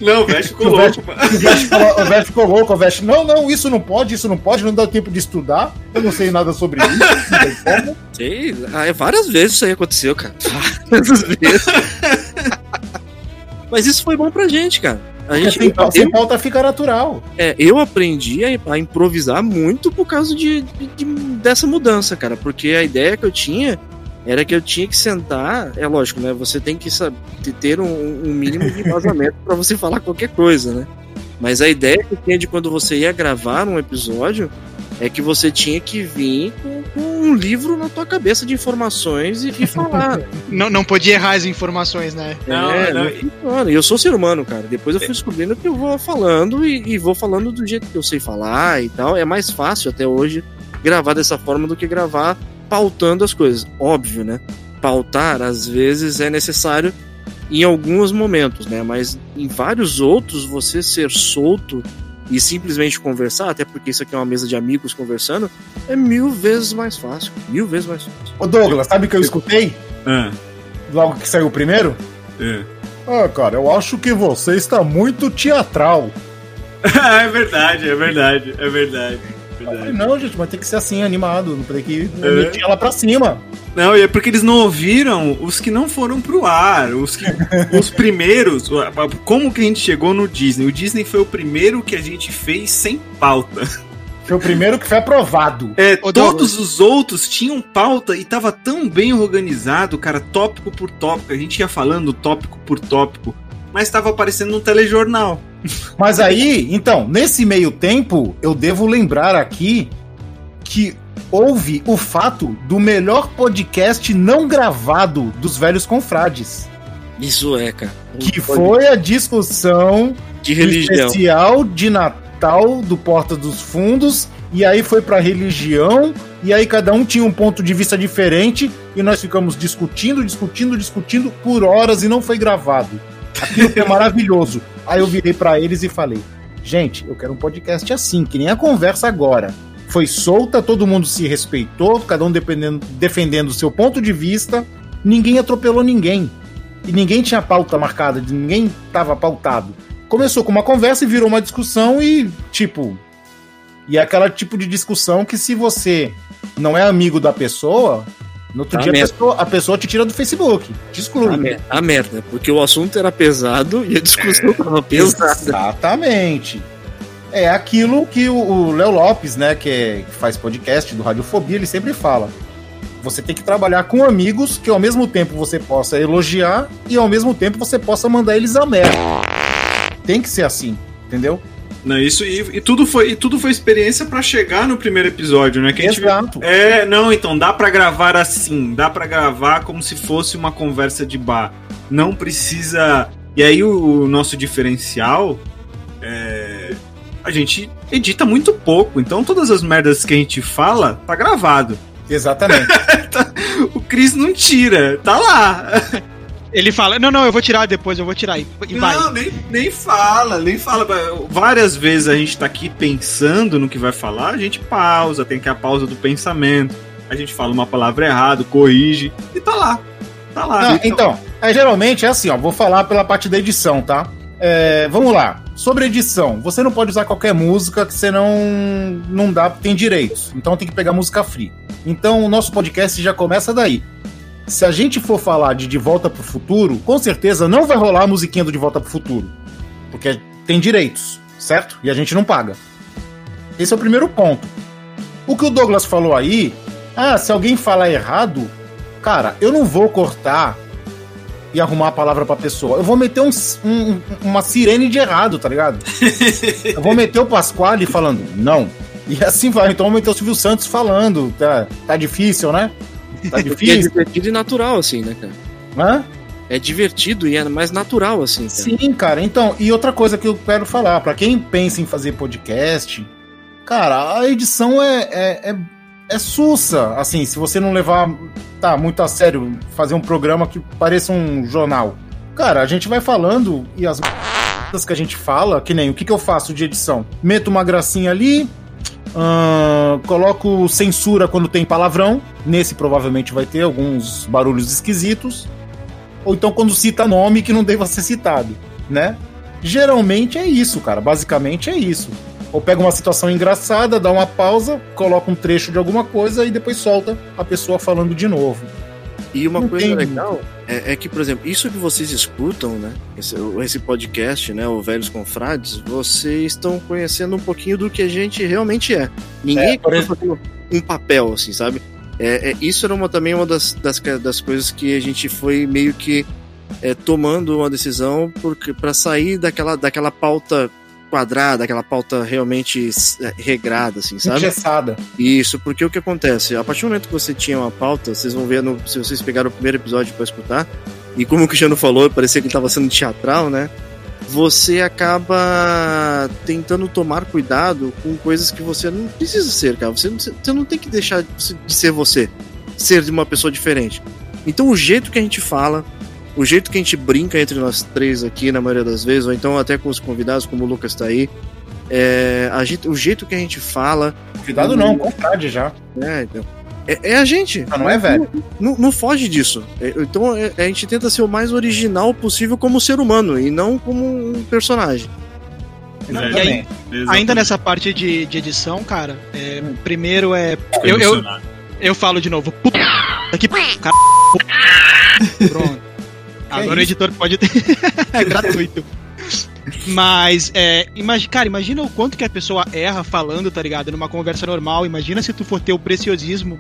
Não, o Veste ficou O Vest, louco. o Vest o Vest ficou louco, o Vest, não, não, isso não pode, isso não pode, não dá tempo de estudar, eu não sei nada sobre isso, não tem como. Sei, ah, é várias vezes isso aí aconteceu, cara. Várias vezes. Mas isso foi bom pra gente, cara. A gente, sem, pau- sem eu, pauta fica natural. é, eu aprendi a, a improvisar muito por causa de, de- de- dessa mudança, cara. Porque a ideia que eu tinha era que eu tinha que sentar. É lógico, né? Você tem que saber, ter um, um mínimo de embasamento pra você falar qualquer coisa, né? Mas a ideia que eu tinha de quando você ia gravar um episódio é que você tinha que vir com, com um livro na tua cabeça de informações e, e falar. Não, não podia errar as informações, né? Não, é, não, não funciona. E eu sou ser humano, cara. Depois eu fui descobrindo que eu vou falando e, e vou falando do jeito que eu sei falar e tal. É mais fácil até hoje gravar dessa forma do que gravar pautando as coisas. Óbvio, né? Pautar, às vezes, é necessário em alguns momentos, né? Mas em vários outros, você ser solto e simplesmente conversar, até porque isso aqui é uma mesa de amigos conversando, é mil vezes mais fácil. Mil vezes mais fácil. Ô Douglas, sabe o que eu escutei? Ah, Logo que saiu o primeiro? é. Ah, cara, eu acho que você está muito teatral. é verdade, é verdade, é verdade. Eu falei, não, gente, mas tem que ser assim, animado. Não tem que É. meter ela pra cima. Não, e é porque eles não ouviram os que não foram pro ar, os que os primeiros, como que a gente chegou no Disney? O Disney foi o primeiro que a gente fez sem pauta. Foi o primeiro que foi aprovado. É, Ô, todos os outros tinham pauta e tava tão bem organizado, cara, tópico por tópico. A gente ia falando tópico por tópico, mas tava aparecendo um telejornal. Mas aí, então, nesse meio tempo, eu devo lembrar aqui que houve o fato do melhor podcast não gravado dos velhos confrades. Isso é, cara. Que foi a discussão de religião. especial de Natal do Porta dos Fundos. E aí foi pra religião. E aí cada um tinha um ponto de vista diferente. E nós ficamos discutindo, discutindo, discutindo por horas e não foi gravado. Aquilo foi maravilhoso. Aí eu virei pra eles e falei: Gente, eu quero um podcast assim, que nem a conversa agora. Foi solta, todo mundo se respeitou, cada um defendendo o seu ponto de vista. Ninguém atropelou ninguém. E ninguém tinha pauta marcada, ninguém tava pautado. Começou com uma conversa e virou uma discussão e, tipo. E é aquela tipo de discussão que se você não é amigo da pessoa, no outro Tá dia a pessoa, a pessoa te tira do Facebook, te exclui. A, mer- a merda, porque o assunto era pesado e a discussão tava pesada. Exatamente. É aquilo que o- o Léo Lopes, né, que, é- que faz podcast do Radiofobia, ele sempre fala. Você tem que trabalhar com amigos que ao mesmo tempo você possa elogiar e ao mesmo tempo você possa mandar eles a merda. Tem que ser assim, entendeu? Não, isso e, e tudo foi e tudo foi experiência pra chegar no primeiro episódio, né? Que a gente Exato. É, não, então dá pra gravar assim, dá pra gravar como se fosse uma conversa de bar. Não precisa. E aí o, o nosso diferencial é a gente edita muito pouco, então todas as merdas que a gente fala tá gravado. Exatamente. O Cris não tira, tá lá. Ele fala, não, não, eu vou tirar depois, eu vou tirar. E, e vai. Não, nem, nem fala, nem fala. Várias vezes a gente tá aqui pensando no que vai falar, a gente pausa, tem que a pausa do pensamento. A gente fala uma palavra errada, corrige e tá lá. Tá lá. Não, então, é, geralmente é assim, ó. Vou falar pela parte da edição, tá? É, vamos lá. Sobre edição, você não pode usar qualquer música que você não não dá, tem direitos. Então tem que pegar música free. Então o nosso podcast já começa daí. Se a gente for falar de De Volta pro Futuro, com certeza não vai rolar a musiquinha do De Volta pro Futuro. Porque tem direitos, certo? E a gente não paga. Esse é o primeiro ponto. O que o Douglas falou aí, ah, se alguém falar errado, cara, eu não vou cortar e arrumar a palavra pra pessoa. Eu vou meter um, um- uma sirene de errado, tá ligado? eu vou meter o Pasquale falando, não. E assim vai. Então eu vou meter o Silvio Santos falando. Tá, tá difícil, né? Tá é difícil. divertido e natural, assim, né, cara? Hã? É divertido e é mais natural, assim, cara. Sim, cara. Então, e outra coisa que eu quero falar, pra quem pensa em fazer podcast, cara, a edição é, é, é, é sussa. Assim, se você não levar tá, muito a sério, fazer um programa que pareça um jornal. Cara, a gente vai falando e as que a gente fala, que nem o que, que eu faço de edição? Meto uma gracinha ali, ahn, coloco censura quando tem palavrão. Nesse provavelmente vai ter alguns barulhos esquisitos ou então quando cita nome que não deva ser citado, né? Geralmente é isso, cara. Basicamente é isso. Ou pega uma situação engraçada, dá uma pausa, coloca um trecho de alguma coisa e depois solta a pessoa falando de novo. E uma Não coisa legal é, é que, por exemplo, isso que vocês escutam, né? Esse, esse podcast, né? O Velhos Confrades, vocês estão conhecendo um pouquinho do que a gente realmente é. Ninguém É, fazendo um papel, assim, sabe? É, é, isso era uma, também uma das, das, das coisas que a gente foi meio que é, tomando uma decisão porque para sair daquela, daquela pauta quadrada, aquela pauta realmente é, regrada, assim, sabe? Engessada. Isso, porque o que acontece? A partir do momento que você tinha uma pauta, vocês vão ver, no, se vocês pegaram o primeiro episódio pra escutar, e como o Cristiano falou, parecia que ele tava sendo teatral, né? Você acaba tentando tomar cuidado com coisas que você não precisa ser, cara. Você, não- você não tem que deixar de ser você, ser de uma pessoa diferente. Então o jeito que a gente fala, o jeito que a gente brinca entre nós três aqui, na maioria das vezes, ou então até com os convidados, como o Lucas tá aí, é, a gente- o jeito que a gente fala. Cuidado não, confrade já. É, então, é, é a gente. Ah, não é velho. Não, não foge disso. É, então é- a gente tenta ser o mais original possível como ser humano e não como um personagem. E aí, ainda nessa parte de, de edição, cara, é, primeiro é. Eu, eu, eu falo de novo. Puta que. Pronto. Agora o isso? editor pode ter. é gratuito. Mas, é, imagi- cara, imagina o quanto que a pessoa erra falando, tá ligado? Numa conversa normal. Imagina se tu for ter o preciosismo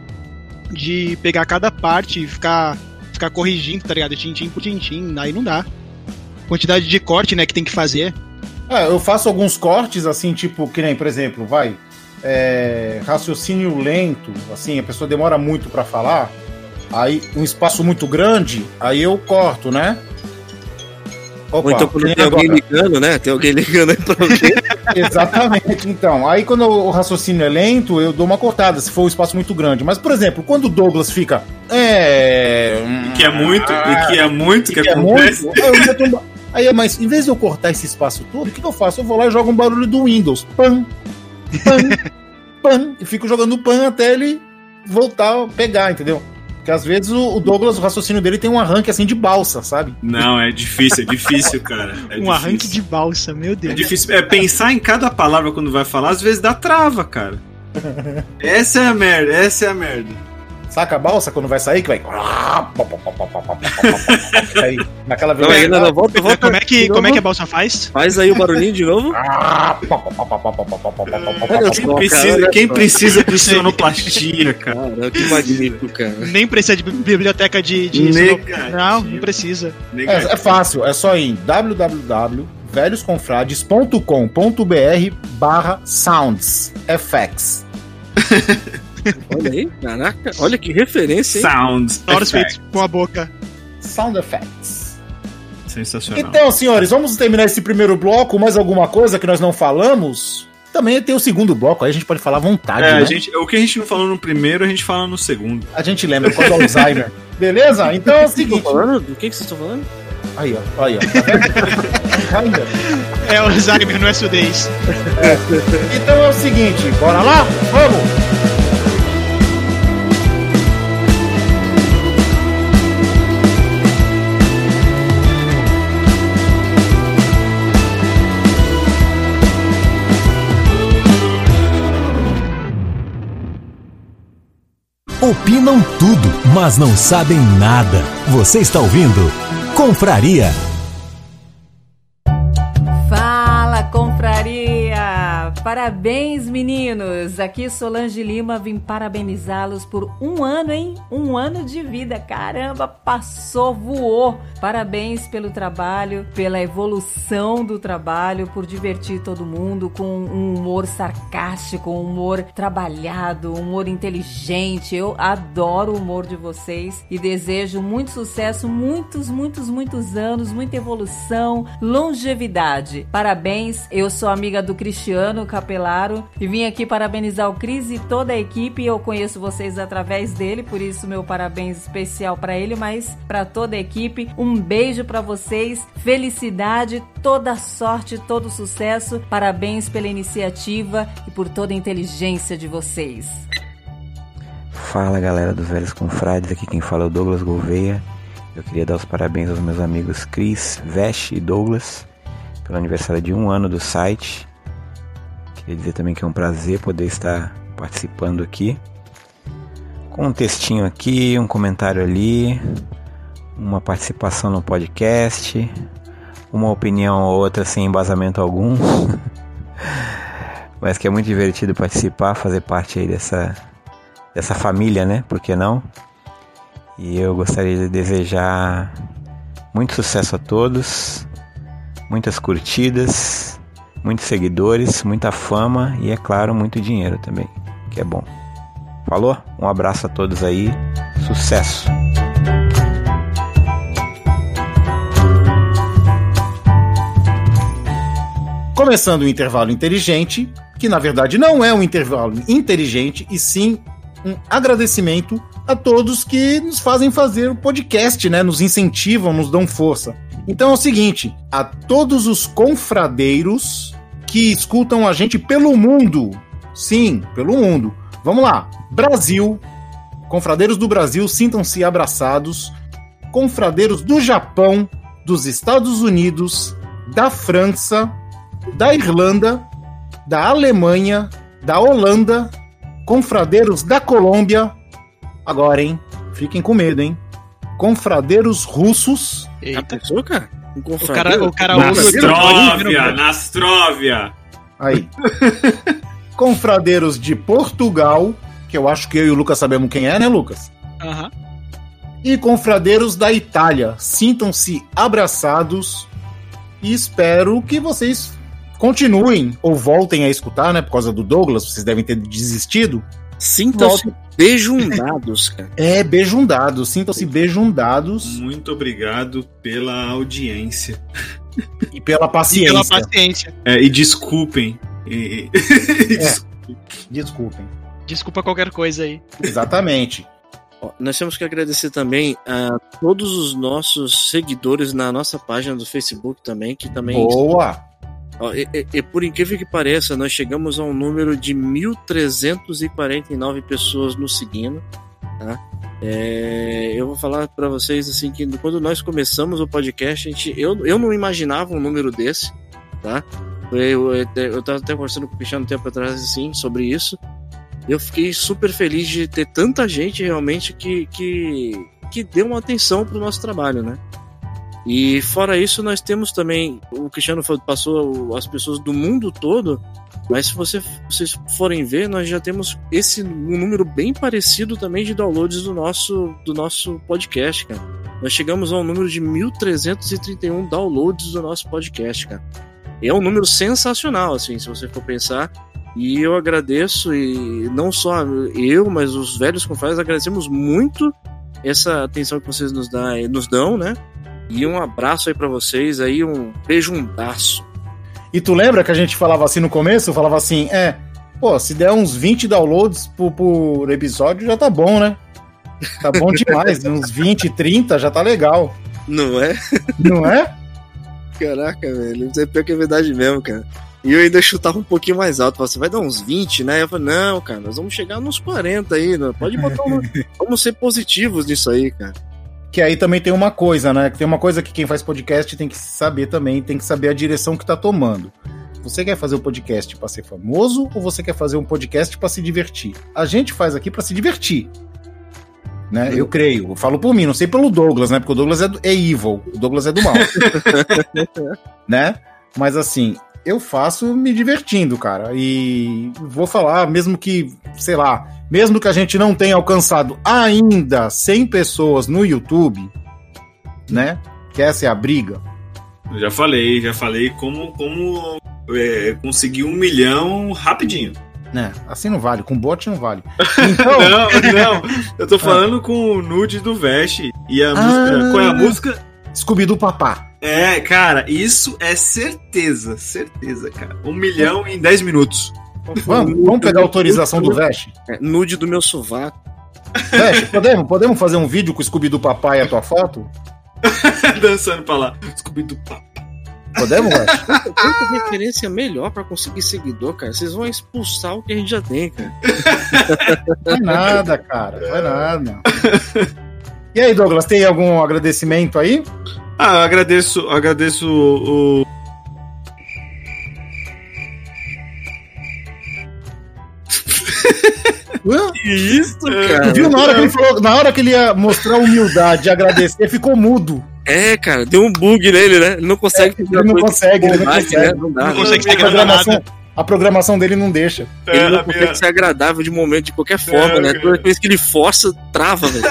de pegar cada parte e ficar, ficar corrigindo, tá ligado? Tintim por tintim. Aí não dá. Quantidade de corte, né, que tem que fazer. É, eu faço alguns cortes, assim, tipo, que nem, por exemplo, vai. é, raciocínio lento, assim, a pessoa demora muito pra falar. Aí, um espaço muito grande, aí eu corto, né? Opa, Ou então quando tem alguém ligando, né? Tem alguém ligando aí pra alguém. Exatamente, então. Aí quando o raciocínio é lento, eu dou uma cortada, se for um espaço muito grande. Mas, por exemplo, quando o Douglas fica. É. E que é muito, e que é muito que, que é acontece. muito, aí eu um Aí, mas em vez de eu cortar esse espaço todo, o que, que eu faço? Eu vou lá e jogo um barulho do Windows. Pam, pam, pam. E fico jogando pan até ele voltar a pegar, entendeu? Porque às vezes o Douglas, o raciocínio dele tem um arranque assim de balsa, sabe? Não, é difícil, é difícil, cara. É um difícil. arranque de balsa, meu Deus. É difícil. É, pensar em cada palavra quando vai falar, às vezes dá trava, cara. Essa é a merda, essa é a merda. Saca a balsa quando vai sair, que vai. Aí, naquela Não, aí, não, não, volta, volta. Como é que, como é que a balsa faz? Faz aí o barulhinho de novo. Só, Quem precisa, quem precisa de sonoplastia, cara? Cara, que magnífico, cara. Nem precisa de bi- biblioteca de. de Negativo. não, não precisa. É, é fácil, é só em www.velhosconfrades.com.br barra sounds, FX. Olha aí, caraca, olha que referência, hein? Sounds. Sonoros feitos com a boca. Sound Effects. Sensacional. Então, senhores, vamos terminar esse primeiro bloco. Mais alguma coisa que nós não falamos? Também tem o segundo bloco, aí a gente pode falar à vontade, É, né? a gente, o que a gente não falou no primeiro, a gente fala no segundo. A gente lembra quando o Alzheimer. Beleza? Então é o seguinte. falando? Do que, que vocês estão falando? Aí, ó. Aí, ó. Tá. É Alzheimer, não é sudez. Então é o seguinte, bora lá? Vamos! Opinam tudo, mas não sabem nada. Você está ouvindo Confraria. Parabéns, meninos! Aqui Solange Lima, vim parabenizá-los por um ano, hein? Um ano de vida. Caramba, passou, voou! Parabéns pelo trabalho, pela evolução do trabalho, por divertir todo mundo com um humor sarcástico, um humor trabalhado, um humor inteligente. Eu adoro o humor de vocês e desejo muito sucesso, muitos, muitos, muitos anos, muita evolução, longevidade. Parabéns, eu sou amiga do Cristiano Capelaro e vim aqui parabenizar o Cris e toda a equipe. Eu conheço vocês através dele, por isso meu parabéns especial para ele, mas para toda a equipe. Um beijo para vocês, felicidade, toda sorte, todo sucesso. Parabéns pela iniciativa e por toda a inteligência de vocês. Fala galera dos Velhos Confrades, aqui quem fala é o Douglas Gouveia. Eu queria dar os parabéns aos meus amigos Cris, Vesh e Douglas pelo aniversário de um ano do site. Queria dizer também que é um prazer poder estar participando aqui. Com um textinho aqui, um comentário ali, uma participação no podcast, uma opinião ou outra sem embasamento algum. Mas que é muito divertido participar, fazer parte aí dessa, dessa família, né? Por que não? E eu gostaria de desejar muito sucesso a todos, muitas curtidas, muitos seguidores, muita fama e, é claro, muito dinheiro também, que é bom. Falou? Um abraço a todos aí. Sucesso! Começando o intervalo inteligente, que na verdade não é um intervalo inteligente, e sim um agradecimento a todos que nos fazem fazer o podcast, né? Nos incentivam, nos dão força. Então é o seguinte: a todos os confradeiros que escutam a gente pelo mundo, sim, pelo mundo. Vamos lá, Brasil, confradeiros do Brasil, sintam-se abraçados. Confradeiros do Japão, dos Estados Unidos, da França, da Irlanda, da Alemanha, da Holanda, confradeiros da Colômbia. Agora, hein? Fiquem com medo, hein? Confradeiros russos. A pessoa, cara? Um O cara, o cara Nastróvia, Nastróvia. Aí. confradeiros de Portugal, que eu acho que eu e o Lucas sabemos quem é, né, Lucas? Aham. E confradeiros da Itália. Sintam-se abraçados e espero que vocês continuem ou voltem a escutar, né? Por causa do Douglas, vocês devem ter desistido. Sintam-se bejundados, cara. É, beijundados. Sintam-se beijundados Muito obrigado pela audiência. e pela E paciência. pela paciência. É, e desculpem. E- e- É. Desculpem. Desculpa qualquer coisa aí. Exatamente. Nós temos que agradecer também a todos os nossos seguidores na nossa página do Facebook também, que também. Boa! E, e- e por incrível que pareça, nós chegamos a um número de 1.349 pessoas nos seguindo. Tá? É, eu vou falar para vocês assim que quando nós começamos o podcast, gente, eu, eu não imaginava um número desse, tá? Eu, eu, eu tava até conversando com o Cristiano um tempo atrás assim, sobre isso. Eu fiquei super feliz de ter tanta gente realmente que, que, que deu uma atenção pro nosso trabalho, né? E fora isso, nós temos também. O Cristiano passou as pessoas do mundo todo, mas se você, vocês forem ver, nós já temos esse um número bem parecido também de downloads do nosso, do nosso podcast, cara. Nós chegamos a um número de 1.331 downloads do nosso podcast, cara. É um número sensacional, assim, se você for pensar. E eu agradeço, e não só eu, mas os velhos confrades agradecemos muito essa atenção que vocês nos, dá, nos dão, né? E um abraço aí pra vocês, aí um beijundaço. E tu lembra que a gente falava assim no começo? Falava assim, é, pô, se der uns 20 downloads por, por episódio, já tá bom, né? Tá bom demais. uns 20, 30 já tá legal. Não é? Não é? Caraca, velho, isso é pior que é verdade mesmo, cara. E eu ainda chutava um pouquinho mais alto. Falava, Você vai dar uns 20, né? Eu falei, não, cara, nós vamos chegar nos 40 aí, né? Pode botar um... Vamos ser positivos nisso aí, cara. Que aí também tem uma coisa, né? Tem uma coisa que quem faz podcast tem que saber também, tem que saber a direção que tá tomando. Você quer fazer o um podcast para ser famoso ou você quer fazer um podcast para se divertir? A gente faz aqui para se divertir. Né? Eu creio. Eu falo por mim, não sei pelo Douglas, né? Porque o Douglas é, do, é evil, o Douglas é do mal. né? Mas assim, eu faço me divertindo, cara. E vou falar, mesmo que, sei lá, mesmo que a gente não tenha alcançado ainda 100 pessoas no YouTube, né? Que essa é a briga. Eu já falei, já falei como, como é, conseguir um milhão rapidinho. Né? Assim não vale, com bot não vale. Então... não, não. Eu tô falando ah. com o nude do Vest e a ah, música. Qual é a música? Scooby do Papá. É, cara, isso é certeza, certeza, cara. Um milhão em 10 minutos. Vamos, vamos pegar a autorização do Vest? É, nude do meu sovaco. Vest, podemos, podemos fazer um vídeo com o Scooby do Papai e a tua foto? Dançando pra lá. Scooby do Papai. Podemos, Vest? Tanta referência melhor pra conseguir seguidor, cara. Vocês vão expulsar o que a gente já tem, cara. Vai nada, cara. Vai nada. E aí, Douglas, tem algum agradecimento aí? Ah, eu agradeço, agradeço o. que isso, cara? Viu na hora que ele falou, na hora que ele ia mostrar humildade e agradecer, ficou mudo. É, cara, deu um bug nele, né? Ele não consegue. É, ele não consegue, ele não consegue. Né? Não, dá, não consegue ser a programação, a programação dele não deixa. Ele é, não consegue minha... ser agradável de momento, de qualquer forma, é, né? Toda vez que ele força, trava, velho.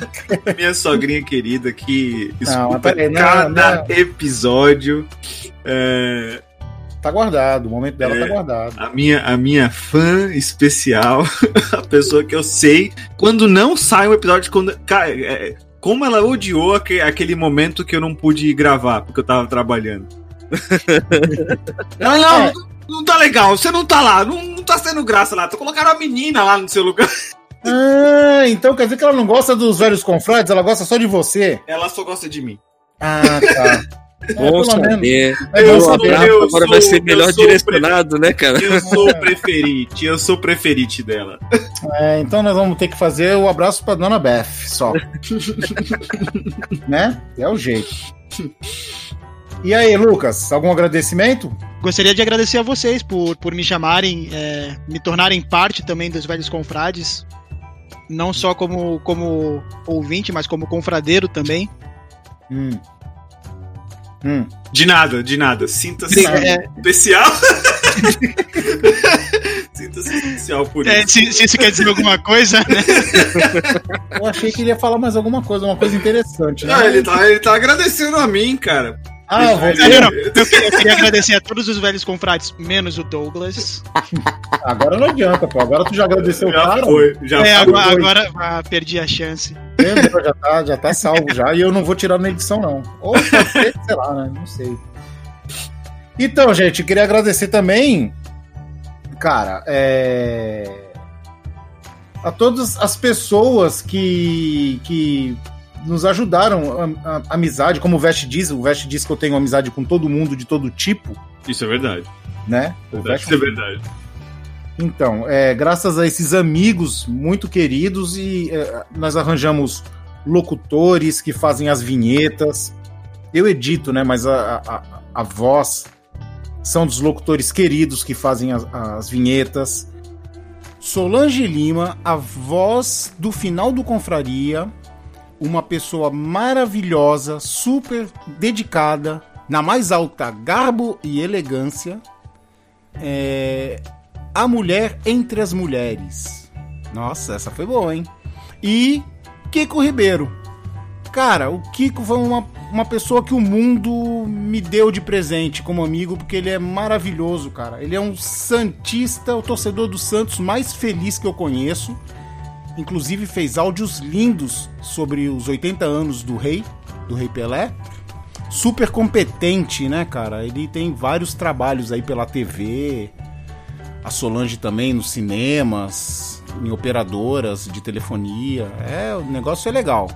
minha sogrinha querida que não, escuta aí, cada episódio. É... Tá guardado, o momento dela É. tá guardado. A minha, a minha fã especial, a pessoa que eu sei, quando não sai um episódio, quando, cara, é, como ela odiou aque- aquele momento que eu não pude gravar, porque eu tava trabalhando. Ela, não, É. não, não tá legal, você não tá lá, não, não tá sendo graça lá, tu colocaram a menina lá no seu lugar. Ah, então quer dizer que ela não gosta dos velhos confrades, ela gosta só de você. Ela só gosta de mim. Ah, tá. Bom saber. É bom Eu o sou- saber. abraço eu agora sou- vai ser melhor direcionado, né, cara? Eu sou o preferite, eu sou o preferite dela. É, então nós vamos ter que fazer o abraço pra Dona Beth, só. né? É o jeito. E aí, Lucas, algum agradecimento? Gostaria de agradecer a vocês por, por me chamarem, é, me tornarem parte também dos velhos confrades. Não só como, como ouvinte, mas como confradeiro também. Hum. Hum. De nada, de nada. Sinta-se É, especial. Sinta-se especial por é, isso. se, se isso quer dizer alguma coisa, né? Eu achei que ele ia falar mais alguma coisa, uma coisa interessante, né? Ah, ele tá, ele tá agradecendo a mim, cara. Ah, Não, não, eu, queria, eu queria agradecer a todos os velhos confrades, menos o Douglas. Agora não adianta, pô. Agora tu já agradeceu o Já cara. foi, já É, foi. agora, agora ah, perdi a chance. Entendeu? Já tá, já tá salvo já. E eu não vou tirar na edição, não. Ou pode ser, sei lá, né? Não sei. Então, gente, queria agradecer também, cara, é... a todas as pessoas que, que nos ajudaram, a, a- a amizade, como o Vest diz, o Vest diz que eu tenho amizade com todo mundo de todo tipo, Isso é verdade. né? O Vest Isso é verdade. Então, é, graças a esses amigos muito queridos, e é, nós arranjamos locutores que fazem as vinhetas. Eu edito, né? Mas a, a, a voz são dos locutores queridos que fazem as, as vinhetas. Solange Lima, a voz do final do Confraria, uma pessoa maravilhosa, super dedicada, na mais alta garbo e elegância. É, a Mulher Entre as Mulheres. Nossa, essa foi boa, hein? E Kiko Ribeiro. Cara, o Kiko foi uma, uma pessoa que o mundo me deu de presente como amigo, porque ele é maravilhoso, cara. Ele é um Santista, o torcedor do Santos mais feliz que eu conheço. Inclusive fez áudios lindos sobre os 80 anos do rei, do rei Pelé. Super competente, né, cara? Ele tem vários trabalhos aí pela TV, a Solange também nos cinemas, em operadoras de telefonia. É, o negócio é legal.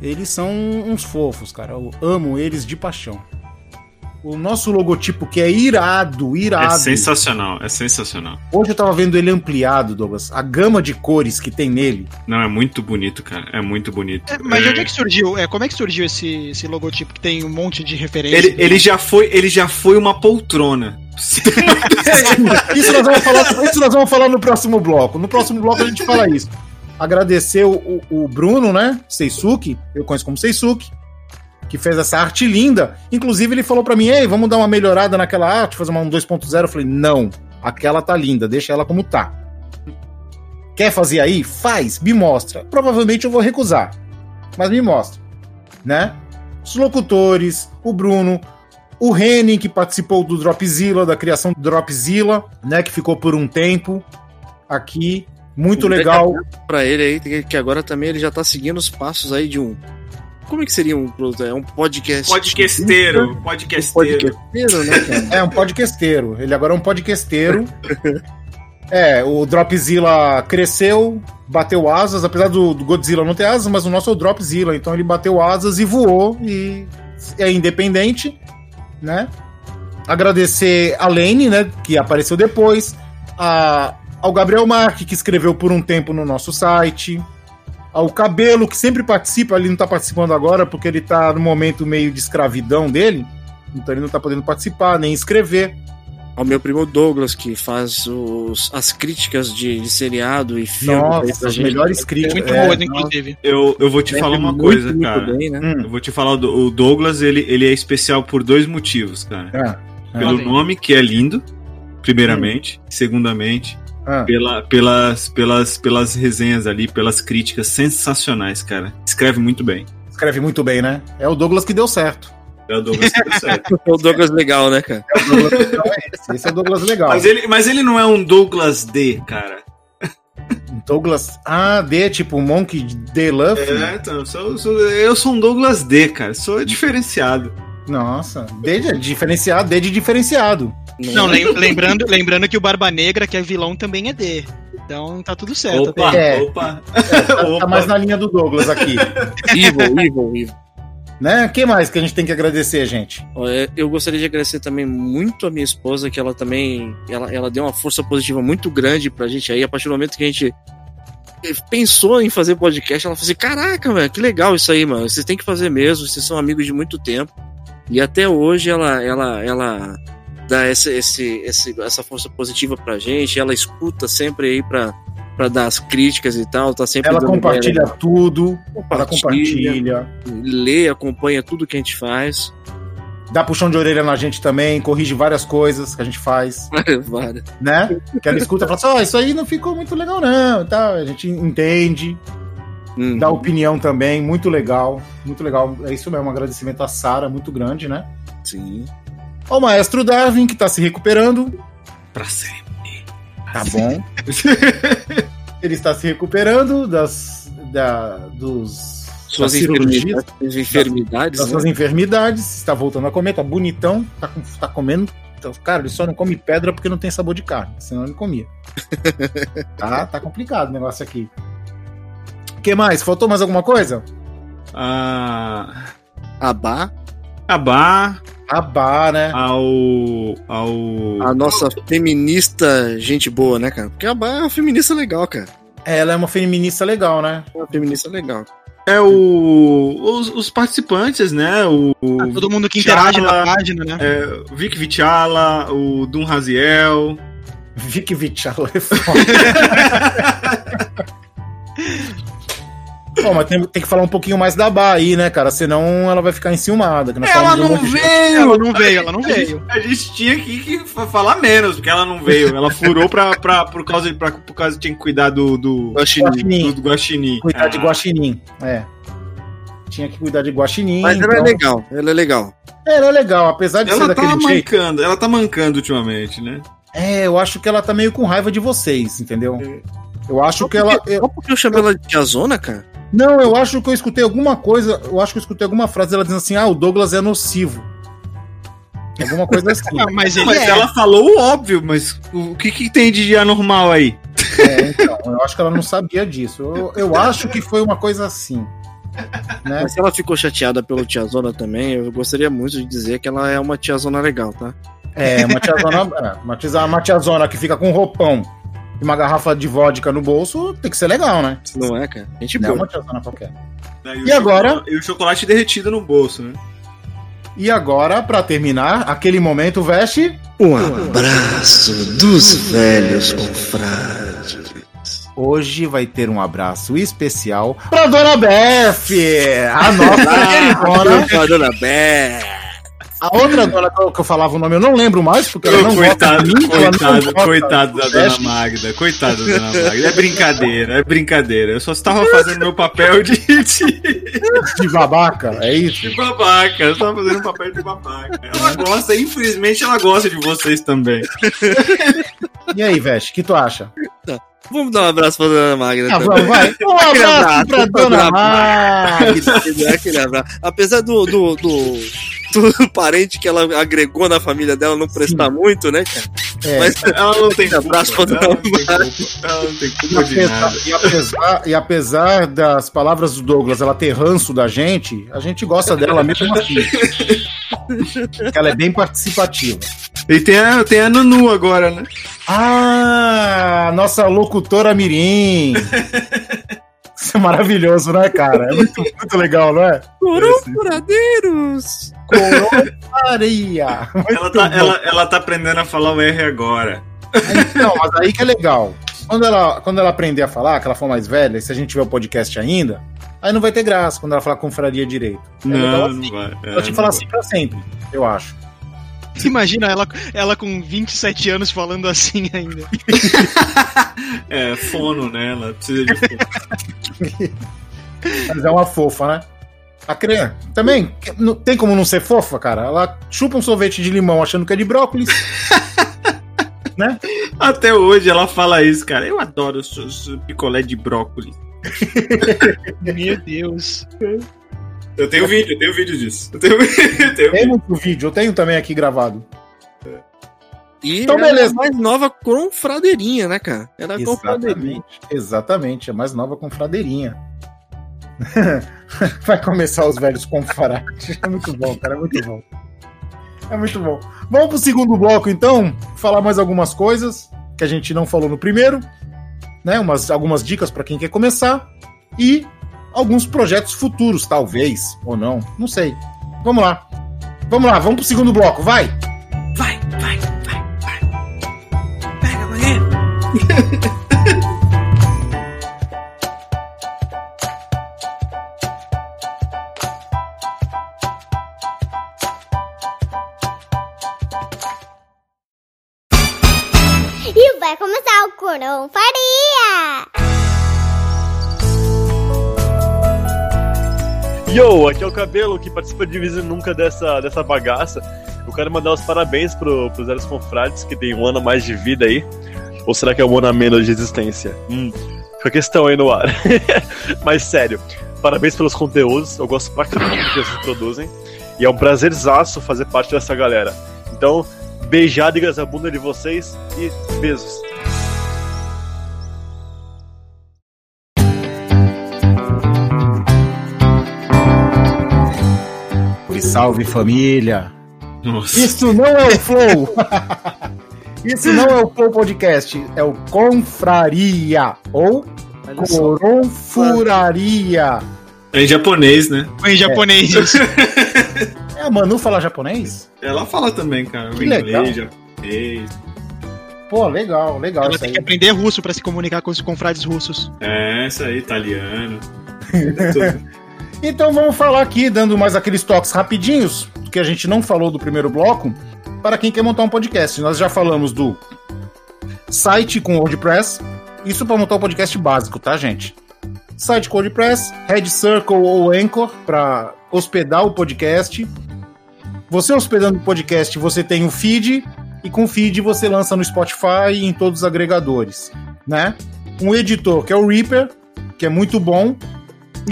Eles são uns fofos, cara. Eu amo eles de paixão. O nosso logotipo que é irado, irado. É sensacional, é sensacional. Hoje eu tava vendo ele ampliado, Douglas. A gama de cores que tem nele. Não, é muito bonito, cara. É muito bonito. Mas de É, onde é que surgiu? É, como é que surgiu esse, esse logotipo que tem um monte de referência? ele, ele, já foi, ele já foi uma poltrona. Isso nós, vamos falar, isso nós vamos falar no próximo bloco. No próximo bloco a gente fala isso. Agradecer o, o- o Bruno, né? Seisuke, eu conheço como Seisuke, que fez essa arte linda. Inclusive, ele falou pra mim: Ei, vamos dar uma melhorada naquela arte, fazer uma um 2.0. Eu falei: Não, aquela tá linda, deixa ela como tá. Quer fazer aí? Faz, me mostra. Provavelmente eu vou recusar, mas me mostra, né? Os locutores, o Bruno, o Henning, que participou do Dropzilla, da criação do Dropzilla, né? Que ficou por um tempo aqui. Muito legal. Pra ele aí, que agora também ele já tá seguindo os passos aí de um. Como é que seria um, é um podcast? Podcasteiro, Um podcasteiro. podcasteiro, né, cara? É um podcasteiro. Ele agora é um podcasteiro. É, o Dropzilla cresceu, bateu asas, apesar do, do Godzilla não ter asas, mas o nosso é o Dropzilla, então ele bateu asas e voou e é independente, né? Agradecer a Lane, né, que apareceu depois, a, ao Gabriel Marque, que escreveu por um tempo no nosso site, ao Cabelo, que sempre participa, ele não tá participando agora porque ele tá no momento meio de escravidão dele, então ele não tá podendo participar, nem escrever. Ao meu primo Douglas, que faz os, as críticas de, de seriado e filme. Nossa, as gente. melhores críticas. Muito É, nossa. inclusive. Eu, eu vou te Sempre falar uma muito, coisa, muito cara. bem, né? Hum. Eu vou te falar, do, o Douglas, ele, ele é especial por dois motivos, cara. É, Pelo Fala aí. nome, que é lindo, primeiramente. Segundamente, é. pela, pelas, pelas, pelas resenhas ali, pelas críticas sensacionais, cara. Escreve muito bem. Escreve muito bem, né? É o Douglas que deu certo. É o Douglas que deu certo. É o Douglas legal, né, cara? esse, esse é o Douglas legal. Mas ele, mas ele não é um Douglas D, cara. Douglas. Ah, D, tipo Monkey D Luffy? É, então, eu sou, sou- eu sou um Douglas D, cara. Sou diferenciado. Nossa, D de diferenciado, D de diferenciado. Não, lem- lembrando, lembrando que o Barba Negra, que é vilão, também é D. Então tá tudo certo. Opa, até. É. opa. Tá, tá mais na linha do Douglas aqui. Evil, evil, evil. né? O que mais que a gente tem que agradecer, gente? Eu gostaria de agradecer também muito a minha esposa, que ela também ela, ela deu uma força positiva muito grande pra gente aí. A partir do momento que a gente pensou em fazer podcast, ela falou assim: Caraca, velho, que legal isso aí, mano. Vocês têm que fazer mesmo, vocês são amigos de muito tempo. E até hoje ela, ela, ela dá essa, esse, esse, essa força positiva pra gente. Ela escuta sempre aí pra, pra dar as críticas e tal. Tá sempre Ela compartilha ideia. tudo. Ela Compartilha. compartilha. lê, acompanha tudo que a gente faz. Dá puxão de orelha na gente também, corrige várias coisas que a gente faz, Várias. né? Que ela escuta e fala assim: ó, isso aí não ficou muito legal, não. Tal. A gente entende, Uhum. dá opinião também, muito legal. Muito legal. É isso mesmo, um agradecimento à Sara, muito grande, né? Sim. Ao maestro Darwin, que tá se recuperando. Pra sempre. Tá bom. Ele está se recuperando das, da, dos Suas das cirurgias, enfermidades, enfermidades das né? suas enfermidades, está voltando a comer, tá bonitão, tá, com- tá comendo. Então, cara, ele só não come pedra porque não tem sabor de carne, senão ele comia. tá, tá complicado o negócio aqui. O que mais? Faltou mais alguma coisa? A. Abá, Abá. Abá, né? Ao. Ao. a nossa feminista gente boa, né, cara? Porque a Abá é uma feminista legal, cara. Ela é uma feminista legal, né? É uma feminista legal. É o. Os, os participantes, né? O. Ah, Todo mundo que interage na página, né? É, Vic Vichala, o Dum Raziel. Vic Vichala é foda. Pô, mas tem, tem que falar um pouquinho mais da Bá aí, né, cara? Senão ela vai ficar enciumada. que nós Ela de não de- veio! Ela não veio, ela não A gente- veio. A gente tinha que, que fa- falar menos, porque ela não veio. Ela furou pra, pra, por causa de. Pra, por causa de tinha que cuidar do. do Guaxinim. do, do Guaxinim. Cuidar de Ah. guaxinim, é. Tinha que cuidar de guaxinim. Mas ela é então- legal, ela é legal. Ela é legal, apesar de ser Ela tá daquele jeito. mancando, ela tá mancando ultimamente, né? É, eu acho que ela tá meio com raiva de vocês, entendeu? Eu acho que ela. eu- Só porque eu chamei ela de tiazona, cara? Não, eu acho que eu escutei alguma coisa. Eu acho que eu escutei alguma frase dela dizendo assim: ah, o Douglas é nocivo. Alguma coisa assim. Ah, mas Mas é. ela falou o óbvio, mas o que, que tem de anormal aí? É, então, eu acho que ela não sabia disso. Eu, eu acho que foi uma coisa assim. Né? Mas se ela ficou chateada pelo tiazona também, eu gostaria muito de dizer que ela é uma tiazona legal, tá? É, uma tiazona, é, uma tiazona, uma tiazona que fica com um roupão e uma garrafa de vodka no bolso, tem que ser legal, né? Não é, cara? Gente Não é boa. uma tiazona qualquer. Né, E o agora? chocolate- E o chocolate derretido no bolso, né? E agora, pra terminar, aquele momento veste. Um abraço dos velhos confrades. Hoje vai ter um abraço especial pra Dona Beth! A nossa queridona. Dona Bé. A outra dona que eu, falava o nome, eu não lembro mais, porque ela não coitado, gosta de mim, ela não coitado, coitado da do dona. Magda. Coitado da dona Magda. É brincadeira, é brincadeira. Eu só estava fazendo meu papel de, de, De babaca, é isso? de babaca. Eu estava fazendo papel de babaca. Ela gosta, infelizmente, ela gosta de vocês também. E aí, Veste, o que tu acha? Vamos dar um abraço pra dona Magda. Ah, também. vai. Um Aquele abraço pra Dona abraço. Magda. Aquele abraço. Apesar do, do, do, do parente que ela agregou na família dela não prestar muito, né, cara? É. Mas Ela não tem culpa. abraço pra Ela dona culpa. Ela não tem E culpa de apesar, nada. e, apesar, e apesar das palavras do Douglas ela ter ranço da gente, a gente gosta dela mesmo assim. Ela é bem participativa. E tem a, tem a Nunu agora, né? Ah, nossa locutora Mirim. Isso é maravilhoso, né, cara? É muito, muito legal, não é? Corocuradeiros! Coronaria. Ela tá, ela, ela tá aprendendo a falar o R agora. Então, mas aí que é legal. Quando ela, quando ela aprender a falar, que ela for mais velha, e se a gente tiver o podcast ainda, aí não vai ter graça quando ela falar confraria direito. É legal Não, assim. não vai. É, Ela te não falar vai. assim pra sempre, eu acho. Imagina ela, ela com 27 anos falando assim ainda. É, fono, né? Ela precisa de fono. Mas é uma fofa, né? A criança também não- tem como não ser fofa, cara? Ela chupa um sorvete de limão achando que é de brócolis. né? Até hoje ela fala isso, cara. Eu adoro o seu- seu picolé de brócolis. Meu Deus. Eu tenho vídeo, eu tenho vídeo disso. Eu tenho, eu tenho Tem muito vídeo, eu tenho também aqui gravado. E Então, era beleza. a mais nova confradeirinha, né, cara? Era a confradeirinha. Exatamente, exatamente, a mais nova confradeirinha. Vai começar os velhos confrades. É muito bom, cara, é muito bom. É muito bom. Vamos pro segundo bloco, então, falar mais algumas coisas que a gente não falou no primeiro, né? Umas, algumas dicas para quem quer começar e alguns projetos futuros, talvez, ou não, não sei. Vamos lá. Vamos lá, vamos pro segundo bloco, vai! Vai, vai, vai, vai. Pega amanhã. E vai começar o Corão! Yo, aqui é o Cabelo que participa de em nunca dessa, dessa bagaça. Eu quero mandar os parabéns pro, pros Eros Confrades que tem um ano a mais de vida aí. Ou será que é um ano a menos de existência? Hum, fica a questão aí no ar. Mas sério, parabéns pelos conteúdos. Eu gosto pra caramba do que vocês produzem. E é um prazerzaço fazer parte dessa galera. Então, beijadas a bunda de vocês e beijos. Salve, família! Nossa. Isso não é o Flow! Isso não é o Flow Podcast, é o Confraria ou Coronfuraria. É em japonês, né? Em japonês. É, a Manu fala japonês? Ela fala também, cara. Que inglês, legal. japonês. Pô, legal, legal Ela isso tem aí. que aprender russo pra se comunicar com os confrades russos. É, isso aí, italiano. Então vamos falar aqui, dando mais aqueles toques rapidinhos, que a gente não falou do primeiro bloco, para quem quer montar um podcast. Nós já falamos do site com WordPress, isso para montar um podcast básico, tá, gente? Site com WordPress, Red Circle ou Anchor para hospedar o podcast. Você hospedando o podcast, você tem o feed e com o feed você lança no Spotify e em todos os agregadores, né? Um editor que é o Reaper, que é muito bom,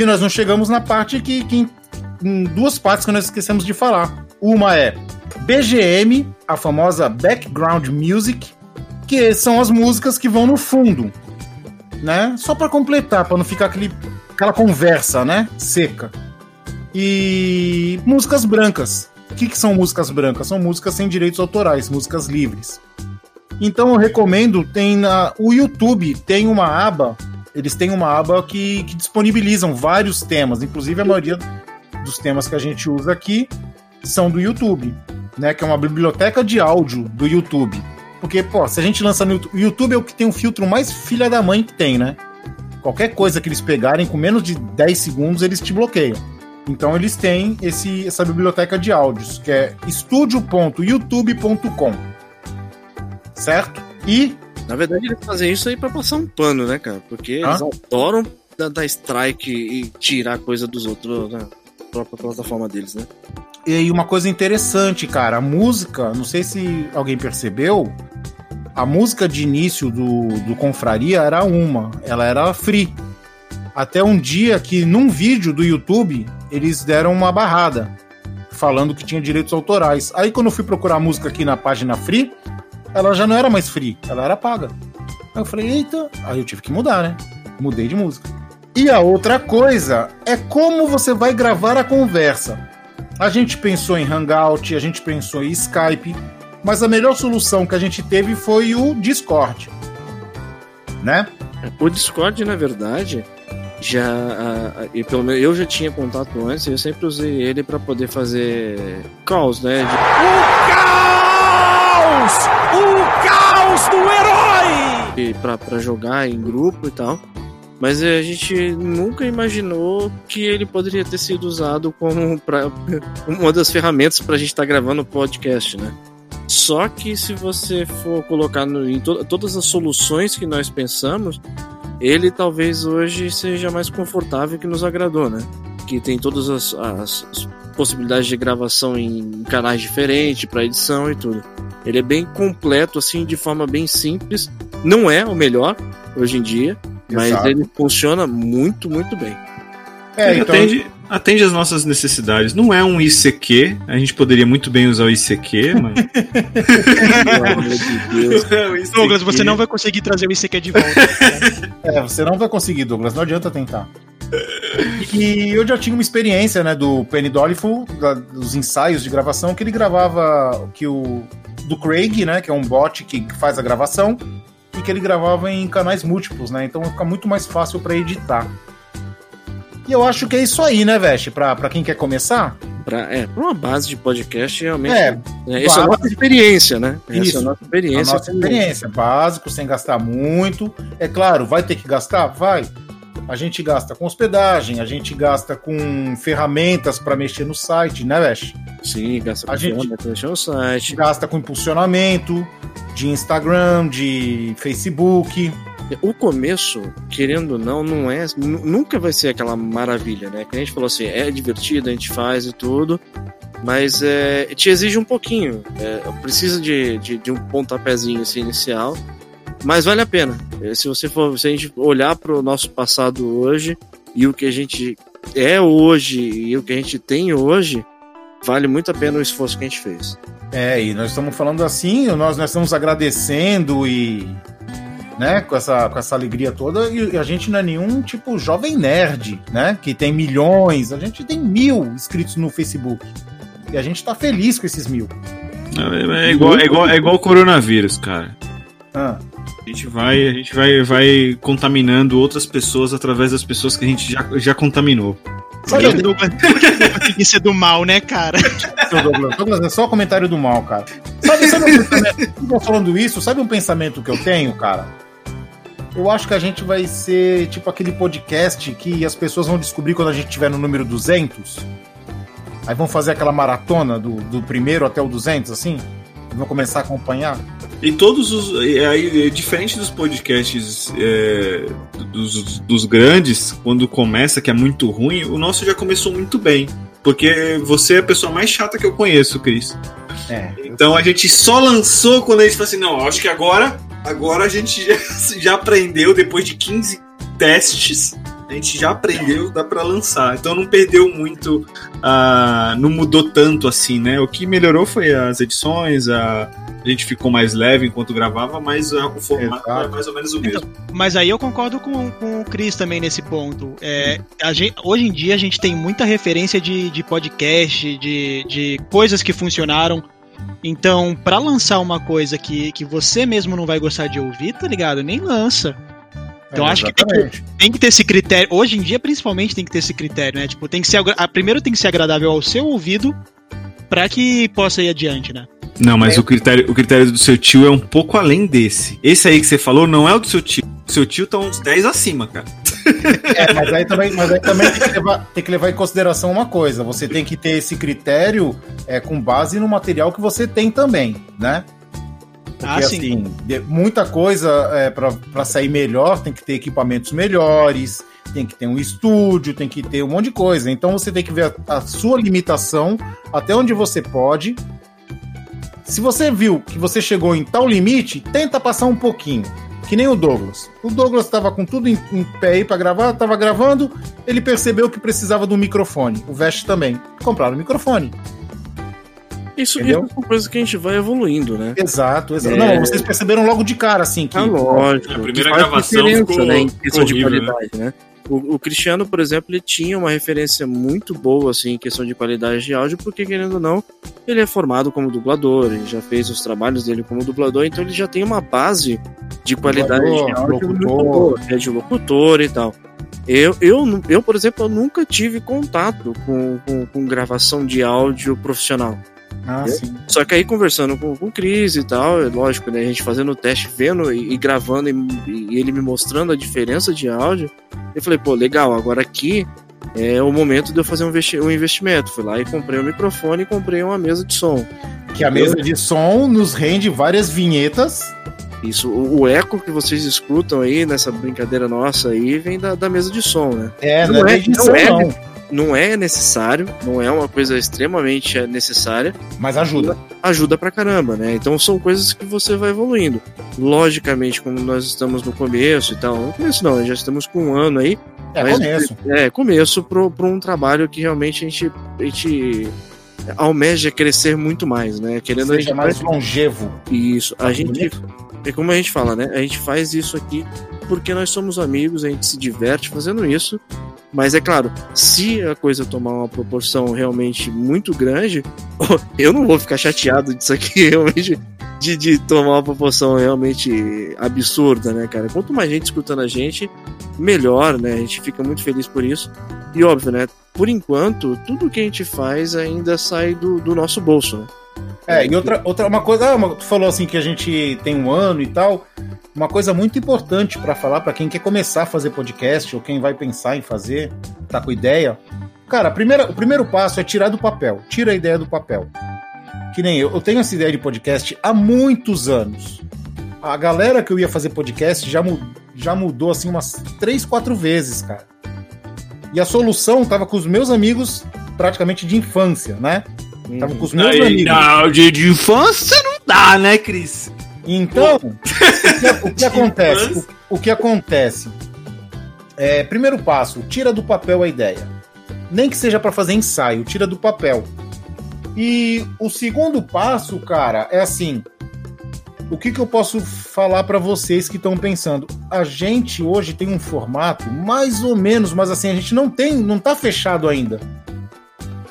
e nós não chegamos na parte que, que em duas partes que nós esquecemos de falar. Uma é BGM, a famosa Background Music, que são as músicas que vão no fundo, né? Só para completar, para não ficar aquele, aquela conversa, né? Seca. E músicas brancas. O que, que são músicas brancas? São músicas sem direitos autorais, músicas livres. Então eu recomendo, tem na, o YouTube tem uma aba, eles têm uma aba que, que disponibilizam vários temas, inclusive a maioria dos temas que a gente usa aqui são do YouTube, né? Que é uma biblioteca de áudio do YouTube. Porque, pô, se a gente lança no YouTube, o YouTube é o que tem um filtro mais filha da mãe que tem, né? Qualquer coisa que eles pegarem com menos de 10 segundos, eles te bloqueiam. Então eles têm esse, essa biblioteca de áudios, que é studio.youtube.com. Certo? E Na verdade, eles fazem isso aí pra passar um pano, né, cara? Porque eles Hã? adoram dar, dar strike e tirar coisa dos outros na própria plataforma deles, né? E aí, uma coisa interessante, cara, a música, não sei se alguém percebeu, a música de início do, do Confraria era uma, ela era free. Até um dia que num vídeo do YouTube eles deram uma barrada, falando que tinha direitos autorais. Aí quando eu fui procurar a música aqui na página free, ela já não era mais free, ela era paga. Aí eu falei, eita, aí eu tive que mudar, né? Mudei de música. E a outra coisa é como você vai gravar a conversa. A gente pensou em Hangout, a gente pensou em Skype, mas a melhor solução que a gente teve foi o Discord. Né? O Discord, na verdade, já. ah, e pelo menos eu já tinha contato antes, eu sempre usei ele pra poder fazer calls, né? de- Caos! O caos do herói! pra jogar em grupo e tal. Mas a gente nunca imaginou que ele poderia ter sido usado como pra, uma das ferramentas pra gente estar gravando o podcast, né? Só que se você for colocar no- em to- todas as soluções que nós pensamos, ele talvez hoje seja mais confortável que nos agradou, né? que tem todas as, as- as possibilidades de gravação em canais diferentes, para edição e tudo. Ele é bem completo, assim, de forma bem simples. Não é o melhor hoje em dia, mas Exato. ele funciona muito, muito bem. É, Ele então- atende, atende às nossas necessidades. Não é um ICQ, a gente poderia muito bem usar o ICQ, mas. Douglas, você não vai conseguir trazer o ICQ de volta. É, você não vai conseguir, Douglas, não adianta tentar. E eu já tinha uma experiência, né, do Penny Doliful, da- dos ensaios de gravação, que ele gravava que o do Craig, né, que é um bot que faz a gravação, e que ele gravava em canais múltiplos, né? Então fica muito mais fácil para editar. E eu acho que é isso aí, né, Veste? Pra, pra quem quer começar? Pra, é, pra uma base de podcast, realmente. É, É, essa é a nossa experiência, né? Essa é Isso. a nossa experiência. A nossa experiência, básico, sem gastar muito. É claro, vai ter que gastar? Vai. A gente gasta com hospedagem, a gente gasta com ferramentas para mexer no site, né, Vesh? Sim, gasta a com gente ferramenta pra mexer no site. Gasta com impulsionamento de Instagram, de Facebook. O começo, querendo ou não, não é. nu- Nunca vai ser aquela maravilha, né? Que a gente falou assim, é divertido, a gente faz e tudo. Mas é, te exige um pouquinho. É, precisa de, de, de um pontapézinho assim, inicial. Mas vale a pena. É, Se você for, se a gente olhar para o nosso passado hoje e o que a gente é hoje e o que a gente tem hoje, vale muito a pena o esforço que a gente fez. É, e nós estamos falando assim, nós, nós estamos agradecendo e. Né, com essa, com essa alegria toda, e a gente não é nenhum tipo jovem nerd, né? Que tem milhões, a gente tem mil inscritos no Facebook. E a gente tá feliz com esses mil. É, é igual, é, igual, é igual o coronavírus, cara. Ah. A gente vai, a gente vai, vai contaminando outras pessoas através das pessoas que a gente já, já contaminou. Porque o Douglas tem que ser do mal, né, cara? Douglas, Douglas é só comentário do mal, cara. Sabe, sabe um pensamento, falando isso, sabe um pensamento que eu tenho, cara? Eu acho que a gente vai ser tipo aquele podcast que as pessoas vão descobrir quando a gente tiver no número 200. Aí vão fazer aquela maratona do, do primeiro até o 200, assim. Vão começar a acompanhar. E todos os. aí, é, diferente dos podcasts é, dos, dos grandes, quando começa, que é muito ruim, o nosso já começou muito bem. Porque você é a pessoa mais chata que eu conheço, Cris. É. Então a gente só lançou quando a gente falou assim: não, acho que agora, agora a gente já, já aprendeu, depois de 15 testes, a gente já aprendeu, dá pra lançar. Então não perdeu muito, ah, não mudou tanto assim, né? O que melhorou foi as edições, a, a gente ficou mais leve enquanto gravava, mas ah, o formato é mais ou menos o mesmo. Mas aí eu concordo com, com o Cris também nesse ponto. É, gente- hoje em dia a gente tem muita referência de, de podcast, de, de coisas que funcionaram. Então, pra lançar uma coisa que, que você mesmo não vai gostar de ouvir, tá ligado? Nem lança. Então É, acho que tem, que tem que ter esse critério. Hoje em dia, principalmente, tem que ter esse critério, né? Tipo, tem que ser. a- Primeiro tem que ser agradável ao seu ouvido pra que possa ir adiante, né? Não, mas o critério, o critério do seu tio é um pouco além desse. Esse aí que você falou não é o do seu tio. O seu tio tá uns 10 acima, cara. É, mas aí também, mas aí também tem, que levar, tem que levar em consideração uma coisa: você tem que ter esse critério é, com base no material que você tem também, né? Porque Ah, sim. assim, muita coisa é, para sair melhor tem que ter equipamentos melhores, tem que ter um estúdio, tem que ter um monte de coisa. Então você tem que ver a, a sua limitação, até onde você pode. Se você viu que você chegou em tal limite, tenta passar um pouquinho. Que nem o Douglas. O Douglas estava com tudo em, em pé aí para gravar, estava gravando, ele percebeu que precisava de um microfone. O Vest também. Compraram o microfone. Isso, é uma coisa que a gente vai evoluindo, né? Exato, exato. É. Não, vocês perceberam logo de cara, assim, que. Ah, lógico. A primeira gravação ficou- né, em questão de horrível, né? qualidade, né? O, o Cristiano, por exemplo, ele tinha uma referência muito boa, assim, em questão de qualidade de áudio, porque, querendo ou não, ele é formado como dublador, ele já fez os trabalhos dele como dublador, então ele já tem uma base de qualidade Dublador, de áudio muito locutor. boa, é de locutor e tal. Eu, eu, eu, por exemplo, eu nunca tive contato com, com, com gravação de áudio profissional. Ah, sim. Só que aí conversando com, com o Cris e tal, é lógico, né? A gente fazendo o teste, vendo e, e gravando e, e ele me mostrando a diferença de áudio. Eu falei, pô, legal, agora aqui é o momento de eu fazer um, um investimento. Fui lá e comprei um microfone e comprei uma mesa de som. Que a mesa de som nos rende várias vinhetas. Isso, o, o eco que vocês escutam aí nessa brincadeira nossa aí vem da, da mesa de som, né? É, não não é é, edição, não é, não. Não é necessário, não é uma coisa extremamente necessária. Mas ajuda. Ajuda pra caramba, né? Então são coisas que você vai evoluindo. Logicamente, como nós estamos no começo e tal. No começo não, já estamos com um ano aí. É mas- começo. É, começo pro, pro um trabalho que realmente a gente, a gente almeja crescer muito mais, né? Querendo a Seja gente mais longevo. Isso, a Tá gente. bonito? É como a gente fala, né? A gente faz isso aqui porque nós somos amigos, a gente se diverte fazendo isso. Mas é claro, se a coisa tomar uma proporção realmente muito grande, eu não vou ficar chateado disso aqui realmente de, de tomar uma proporção realmente absurda, né, cara? Quanto mais gente escutando a gente, melhor, né? A gente fica muito feliz por isso. E óbvio, né? Por enquanto, tudo que a gente faz ainda sai do, do nosso bolso, né? É, e outra, outra uma coisa, ah, tu falou assim que a gente tem um ano e tal. Uma coisa muito importante pra falar pra quem quer começar a fazer podcast ou quem vai pensar em fazer, tá com ideia. Cara, primeira, o primeiro passo é tirar do papel. Tira a ideia do papel. Que nem eu, eu tenho essa ideia de podcast há muitos anos. A galera que eu ia fazer podcast já, já mudou assim umas três, quatro vezes, cara. E a solução tava com os meus amigos praticamente de infância, né? Tava com os meus Aí, amigos. não, de, de infância não dá, né, Cris? Então, o que, o que acontece? O, o que acontece? É, primeiro passo, tira do papel a ideia. Nem que seja para fazer ensaio, tira do papel. E o segundo passo, cara, é assim. O que, que eu posso falar para vocês que estão pensando? A gente hoje tem um formato mais ou menos, mas assim, a gente não tem, não tá fechado ainda.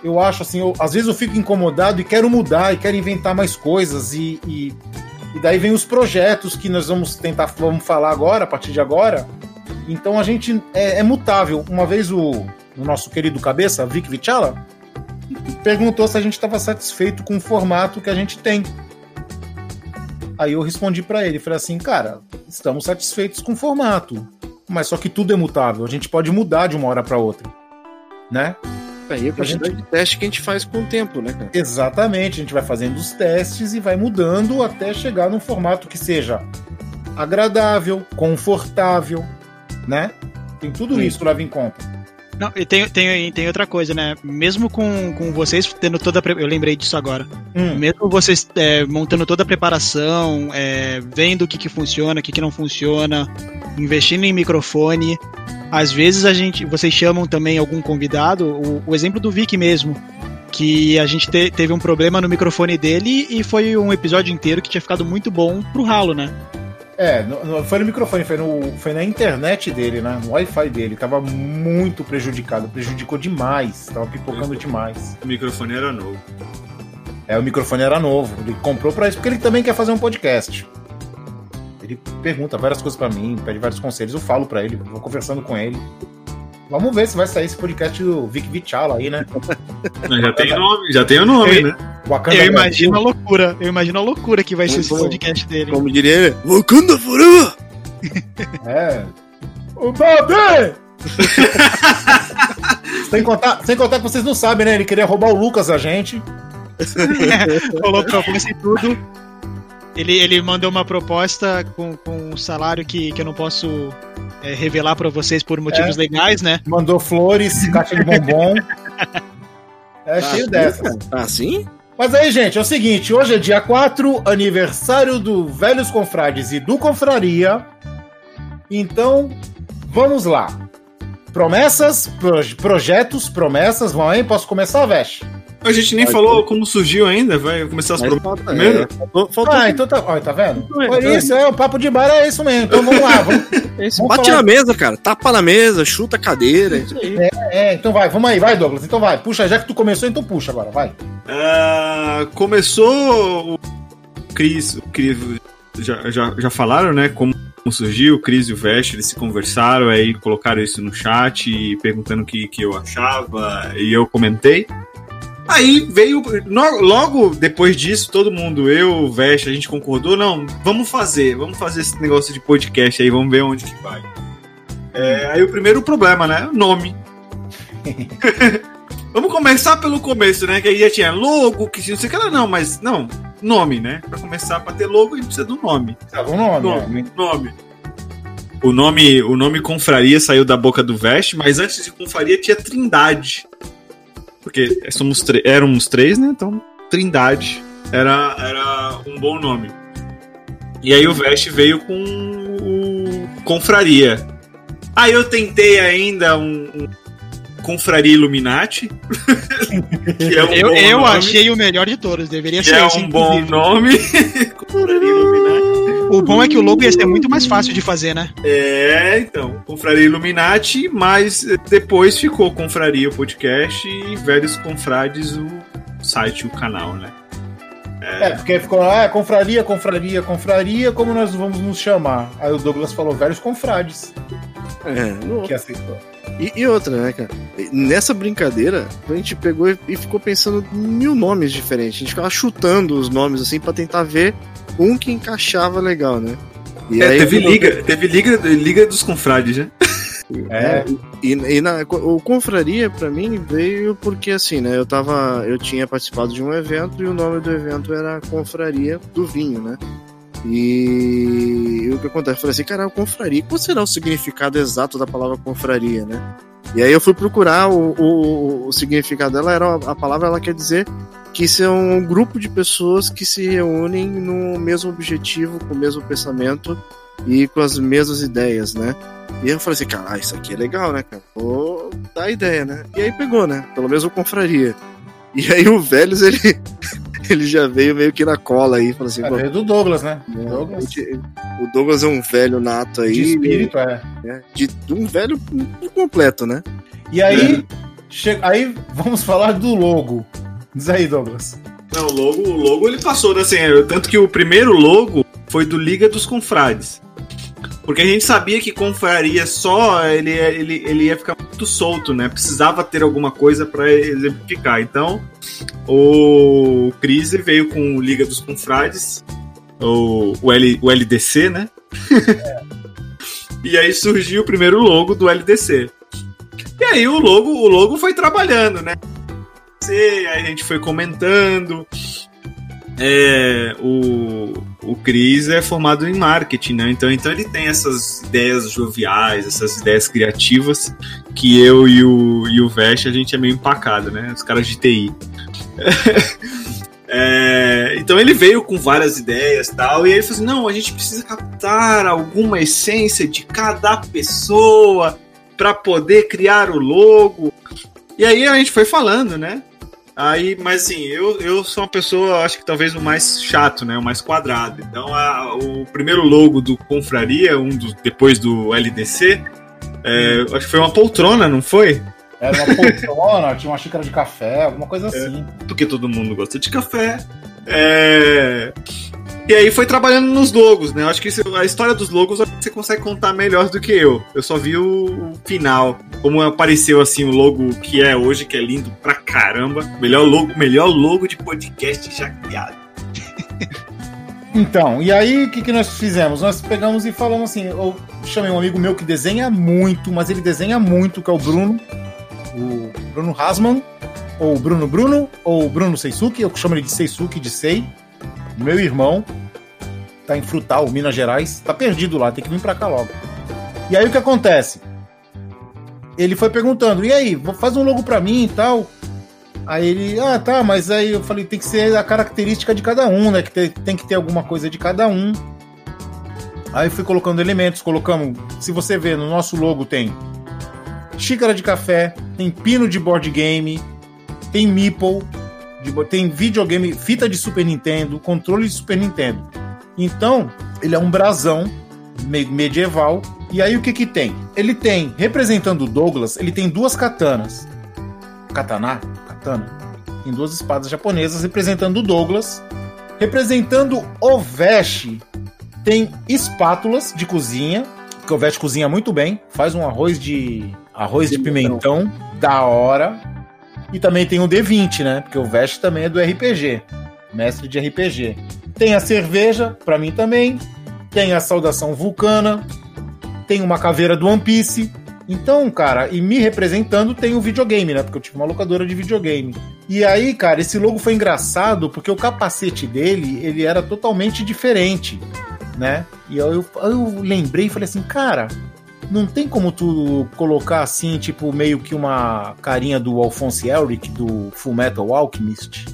Eu acho assim, eu- às vezes eu fico incomodado e quero mudar e quero inventar mais coisas e, e e daí vem os projetos que nós vamos tentar vamos falar agora, a partir de agora. Então a gente é, é mutável. Uma vez o, o nosso querido cabeça, Vic Vichala, perguntou se a gente estava satisfeito com o formato que a gente tem. Aí eu respondi para ele, falei assim, cara, estamos satisfeitos com o formato, mas só que tudo é mutável. A gente pode mudar de uma hora para outra, né? Aí a quantidade de teste que a gente faz com o tempo, né, cara? Exatamente, a gente vai fazendo os testes e vai mudando até chegar num formato que seja agradável, confortável, né? Tem tudo isso que leva em conta. Não, e tem, tem, tem outra coisa, né? Mesmo com, com vocês tendo toda a. Eu lembrei disso agora. Hum. Mesmo vocês é, montando toda a preparação, é, vendo o que, que funciona, o que, que não funciona, investindo em microfone. Às vezes a gente. Vocês chamam também algum convidado. O, o exemplo do Vic mesmo. Que a gente te- teve um problema no microfone dele e foi um episódio inteiro que tinha ficado muito bom pro ralo, né? É, no- no- foi no microfone, foi, no, foi na internet dele, né? No Wi-Fi dele. Tava muito prejudicado, prejudicou demais. Tava pipocando demais. O microfone era novo. É, o microfone era novo. Ele comprou pra isso porque ele também quer fazer um podcast. Ele pergunta várias coisas pra mim, pede vários conselhos, eu falo pra ele, vou conversando com ele. Vamos ver se vai sair esse podcast do Vic Vichala aí, né? Já tem nome, já tem o nome, né? Wakanda Eu imagino a Brasil. loucura. Eu imagino a loucura que vai ser esse podcast dele. Como diria ele, Wakanda Forever! É. O Babi! sem, contar, sem contar que vocês não sabem, né? Ele queria roubar o Lucas a gente. Falou proposta e tudo. Ele, ele mandou uma proposta com, com um salário que, que eu não posso é, revelar pra vocês por motivos É. legais, né? Mandou flores, caixa de bombom. É cheio assim, dessas. cara? Assim? Mas aí, gente, é o seguinte: hoje é dia 4, aniversário do Velhos Confrades e do Confraria. Então, vamos lá. Promessas, proj- projetos, promessas, vão aí? Posso começar, Vesh? A gente nem falou como surgiu ainda, vai começar as Mas promessas falta- primeiro? é, faltou- Ah, então tá. Olha, tá vendo? É, Por tá isso, é, o papo de bar é isso mesmo. Então vamos lá. Vamos, vamos bate falar- na mesa, cara. Tapa na mesa, chuta a cadeira. Isso aí. É, então vai, vamos aí, vai, Douglas. Então vai. Puxa, já que tu começou, então puxa agora, vai. Ah, começou o Cris, o Cris já, já, já falaram, né? Como surgiu, o Cris e o Vest, eles se conversaram, aí colocaram isso no chat e perguntando o que, que eu achava, e eu comentei. Aí veio, logo depois disso, todo mundo, eu, o Vest, a gente concordou, não, vamos fazer, vamos fazer esse negócio de podcast aí, vamos ver onde que vai. É, aí o primeiro problema, né? O nome. Vamos começar pelo começo, né? Que aí já tinha logo, que não sei o que lá, não, mas não, nome, né? Pra começar, pra ter logo, a gente precisa do nome. Tá, vamos nome. Nome, nome. o nome, o nome Confraria saiu da boca do Veste, mas antes de Confraria tinha Trindade. Porque somos éramos três, né? Então, Trindade era, era um bom nome. E aí o Veste veio com o Confraria. Aí eu tentei ainda um, um Confraria Illuminati. que é um eu bom eu nome. achei o melhor de todos, deveria Que ser é um bom inclusive. nome. Confraria Illuminati. O bom é que o logo ia ser muito mais fácil de fazer, né? É, então, Confraria Illuminati, mas depois ficou Confraria o podcast e Velhos Confrades o site, o canal, né? É, porque ficou, ah, confraria, confraria, confraria, como nós vamos nos chamar? Aí o Douglas falou, velhos confrades. É, não- Que aceitou. E, e outra, né, cara? Nessa brincadeira, a gente pegou e- e ficou pensando em mil nomes diferentes. A gente ficava chutando os nomes assim pra tentar ver um que encaixava legal, né? E É, aí, teve liga, teve liga, liga dos confrades, né? É. E, e na, o Confraria, pra mim, veio porque, assim, né? Eu tava. Eu tinha participado de um evento e o nome do evento era Confraria do Vinho, né? E, o que acontece? Eu falei assim, cara, confraria, qual será o significado exato da palavra confraria, né? E aí eu fui procurar o, o, o significado dela, era a palavra, ela quer dizer que são um grupo de pessoas que se reúnem no mesmo objetivo, com o mesmo pensamento e com as mesmas ideias, né? E eu falei assim, cara, isso aqui é legal, né, cara? Vou dar ideia, né? E aí pegou, né? Pelo menos confraria. E aí o Vélez, ele, ele já veio meio que na cola aí, falou assim, É, veio do Douglas, né? É, Douglas. o Douglas é um velho nato aí. De espírito, é. né? De um velho completo, né? E aí, che- aí vamos falar do logo. Diz aí, Douglas. Não, o logo, o logo ele passou, né? Assim, é, tanto que o primeiro logo foi do Liga dos Confrades. Porque a gente sabia que confraria só, ele, ele, ele ia ficar muito solto, né? Precisava ter alguma coisa para exemplificar. Então, o Cris veio com o Liga dos Confrades, o, o, L, o LDC, né? e aí surgiu o primeiro logo do LDC. E aí o logo, o logo foi trabalhando, né? Aí a gente foi comentando. É, o, o Cris é formado em marketing, né? Então, então ele tem essas ideias joviais, essas ideias criativas que eu e o, e o Vesh a gente é meio empacado, né? Os caras de TI. É, então ele veio com várias ideias tal, e ele falou assim: não, a gente precisa captar alguma essência de cada pessoa para poder criar o logo. E aí a gente foi falando, né? Aí, mas assim, eu, eu sou uma pessoa, acho que talvez o mais chato, né? O mais quadrado. Então, a- o primeiro logo do Confraria, um dos depois do LDC, é, acho que foi uma poltrona, não foi? Era uma poltrona, tinha uma xícara de café, alguma coisa assim. Porque todo mundo gosta de café. É... E aí foi trabalhando nos logos, né? Eu acho que isso- a história dos logos você consegue contar melhor do que eu. Eu só vi o, o final. Como apareceu assim o logo que é hoje, que é lindo pra caramba. Melhor logo, melhor logo de podcast já criado. Então, e aí o que, que nós fizemos? Nós pegamos e falamos assim: eu chamei um amigo meu que desenha muito, mas ele desenha muito, que é o Bruno, o Bruno Hasman, ou Bruno Bruno, ou Bruno Seisuke, eu chamo ele de Seisuke de Sei, meu irmão, tá em Frutal, Minas Gerais, tá perdido lá, tem que vir pra cá logo. E aí o que acontece? Ele foi perguntando: e aí, faz um logo pra mim e tal. Aí ele, ah, tá, mas aí eu falei, tem que ser a característica de cada um, né? Que tem, que ter alguma coisa de cada um. Aí fui colocando elementos, colocamos. Se você ver no nosso logo, tem xícara de café, tem pino de board game, tem meeple, de tem videogame, fita de Super Nintendo, controle de Super Nintendo. Então, ele é um brasão me- medieval. E aí o que que tem? Ele tem, representando o Douglas, ele tem duas katanas. Katana? Katana? Tem duas espadas japonesas representando o Douglas. Representando o Vesh, tem espátulas de cozinha, porque o Vesh cozinha muito bem, faz um arroz de arroz de pimentão da hora. E também tem o D20, né? Porque o Vesh também é do RPG, mestre de RPG. Tem a cerveja, pra mim também. Tem a saudação vulcana. Tem uma caveira do One Piece. Então, cara, e me representando tem o videogame, né? Porque eu tive uma locadora de videogame. E aí, cara, esse logo foi engraçado porque o capacete dele, ele era totalmente diferente. né? E eu, eu, eu lembrei e falei assim, cara, não tem como tu colocar assim, tipo, meio que uma carinha do Alphonse Elric, do Full Metal Alchemist?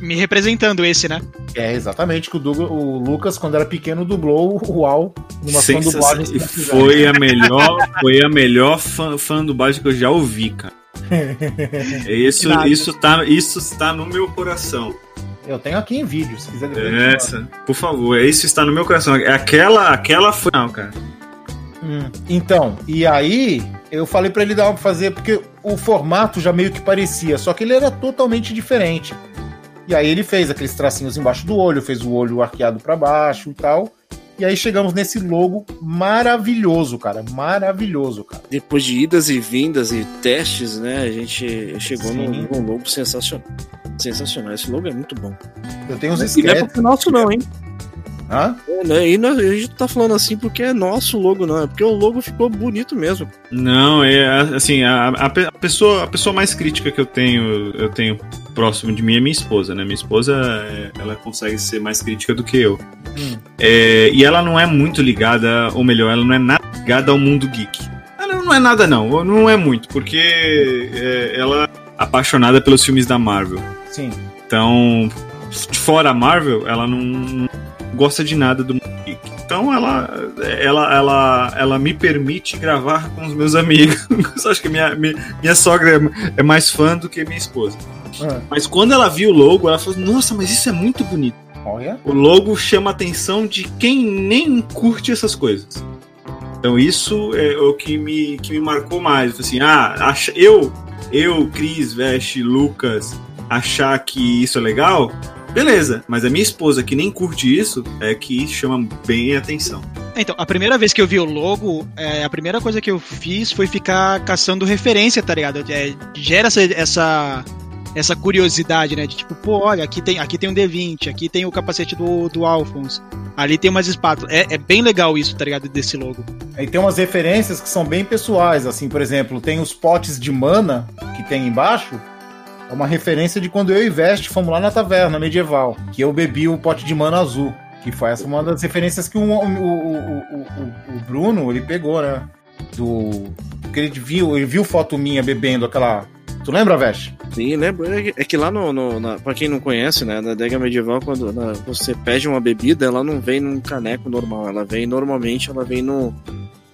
Me representando esse, né? É, exatamente, que o, Douglas- o Lucas, quando era pequeno, dublou o UAU numa fã dublagem. e foi a melhor, foi a melhor fã, fã dublagem que eu já ouvi, cara. Isso, Nada. isso, tá, isso está no meu coração. Eu tenho aqui em vídeo, se quiser depois. Essa, por favor, isso está no meu coração. É aquela, aquela foi, não, cara. Hum, Então, e aí eu falei pra ele dar uma fazer, porque o formato já meio que parecia, só que ele era totalmente diferente. E aí ele fez aqueles tracinhos embaixo do olho, fez o olho arqueado pra baixo e tal. E aí chegamos nesse logo maravilhoso, cara. Maravilhoso, cara. Depois de idas e vindas e testes, né? A gente chegou num, num logo sensacional. Sensacional. Esse logo é muito bom. Eu tenho uns E não é porque nosso, não, hein? Hã? É, né? E não- a gente tá falando assim porque é nosso logo, não. É porque o logo ficou bonito mesmo. Não, é assim, a, a pe- a pessoa, a pessoa mais crítica que eu tenho, eu tenho próximo de mim é minha esposa, né? Minha esposa, é, ela consegue ser mais crítica do que eu. Hum. É, e ela não é muito ligada, ou melhor, ela não é nada ligada ao mundo geek. Ela não é nada, não. Não é muito, porque é, ela é apaixonada pelos filmes da Marvel. Sim. Então, fora a Marvel, ela não gosta de nada do mundo geek. Então ela, ela, ela, ela me permite gravar com os meus amigos. Acho que minha, minha, minha sogra é, é mais fã do que minha esposa. Ah, Mas quando ela viu o logo, ela falou: Nossa, mas isso é muito bonito. olha. O logo chama a atenção de quem nem curte essas coisas. Então isso é o que me, que me marcou mais. Assim, ah, acha, eu, eu, Cris, Veste, Lucas, achar que isso é legal, beleza. Mas a minha esposa, que nem curte isso, é que chama bem a atenção. Então, a primeira vez que eu vi o logo, é, a primeira coisa que eu fiz foi ficar caçando referência, tá ligado? É, gera essa, essa, essa curiosidade, né? De tipo, pô, olha, aqui tem, aqui tem um D20, aqui tem o capacete do, do Alphonse, ali tem umas espátulas. É, é bem legal isso, tá ligado? Desse logo. Aí tem umas referências que são bem pessoais, assim, por exemplo, tem os potes de mana que tem embaixo. É uma referência de quando eu e Veste fomos lá na taverna medieval, que eu bebi o pote de mana azul. Que foi essa uma das referências que o, o, o, o, o- Bruno ele pegou, né? Do. Porque ele viu, ele viu foto minha bebendo aquela. Tu lembra, Veste? Sim, lembro. É que- é que lá no. no na, pra quem não conhece, né? Na adega medieval, quando na- você pede uma bebida, ela não vem num caneco normal. Ela vem normalmente, ela vem no,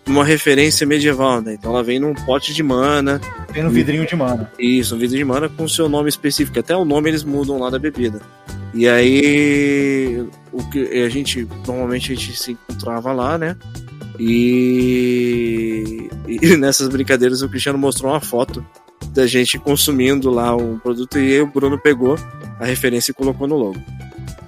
numa referência medieval, né? Então ela vem num pote de mana. Tem no vidrinho de mana. Isso, um vidro de mana com seu nome específico. Até o nome eles mudam lá da bebida. E aí, o que a gente normalmente a gente se encontrava lá, né? E, e nessas brincadeiras o Cristiano mostrou uma foto da gente consumindo lá um produto e aí o Bruno pegou a referência e colocou no logo.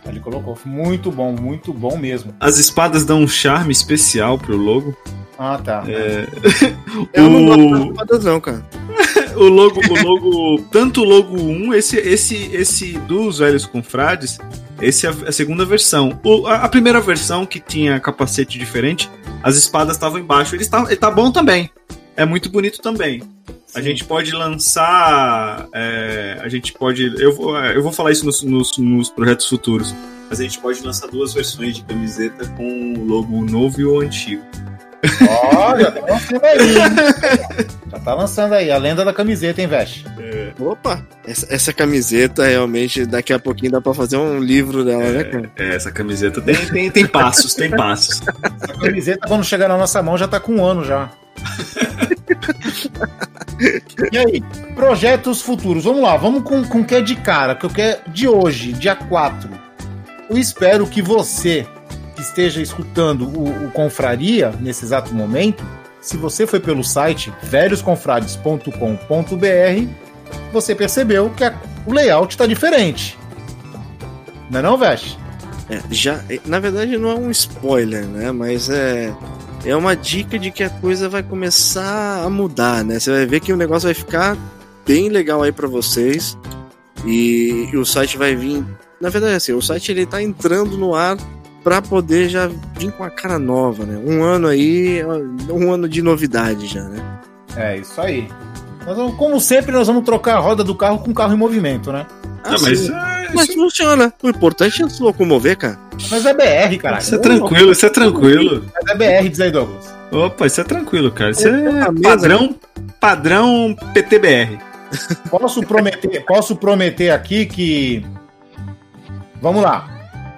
Ele colocou. Muito bom, muito bom mesmo. As espadas dão um charme especial pro logo. Ah, tá. É... Eu não gosto o... das espadas não, cara. o logo, o logo, tanto o logo 1, esse, esse, esse dos velhos confrades, esse é a segunda versão. O- a, a primeira versão que tinha capacete diferente, as espadas estavam embaixo. Ele está, ele tá bom também. É muito bonito também. A gente pode lançar. é, a gente pode. Eu vou, eu vou falar isso nos, nos, nos projetos futuros. Mas a gente pode lançar duas versões de camiseta com o logo novo e o antigo. Olha, tá lançando aí. hein? Já tá lançando aí. A lenda da camiseta, hein, Veste? Opa! Essa, essa camiseta realmente, daqui a pouquinho dá pra fazer um livro dela, né, cara? É, essa camiseta tem, tem, tem passos, tem passos. A camiseta, quando chegar na nossa mão, já tá com um ano já. e aí, projetos futuros. Vamos lá, vamos com, com o que é de cara, que eu quero de hoje, dia 4. Eu espero que você esteja escutando o, o Confraria nesse exato momento, se você foi pelo site velhosconfrades.com.br, você percebeu que a- o layout está diferente. Não é não, Veste? É, já, é, na verdade não é um spoiler, né? Mas é, é uma dica de que a coisa vai começar a mudar, né? Você vai ver que o negócio vai ficar bem legal aí pra vocês. E, e o site vai vir. Na verdade, assim, o site ele tá entrando no ar pra poder já vir com a cara nova, né? Um ano aí, um ano de novidade já, né? É, isso aí. Nós vamos- como sempre, nós vamos trocar a roda do carro com o carro em movimento, né? Ah, mas, mas funciona. O importante é se locomover, cara. Mas é BR, caralho. Isso é tranquilo, isso é tranquilo. Mas é BR, diz aí, Douglas. Opa, isso é tranquilo, cara. Isso é na mesa padrão, padrão PTBR. Posso prometer, posso prometer aqui que. Vamos lá.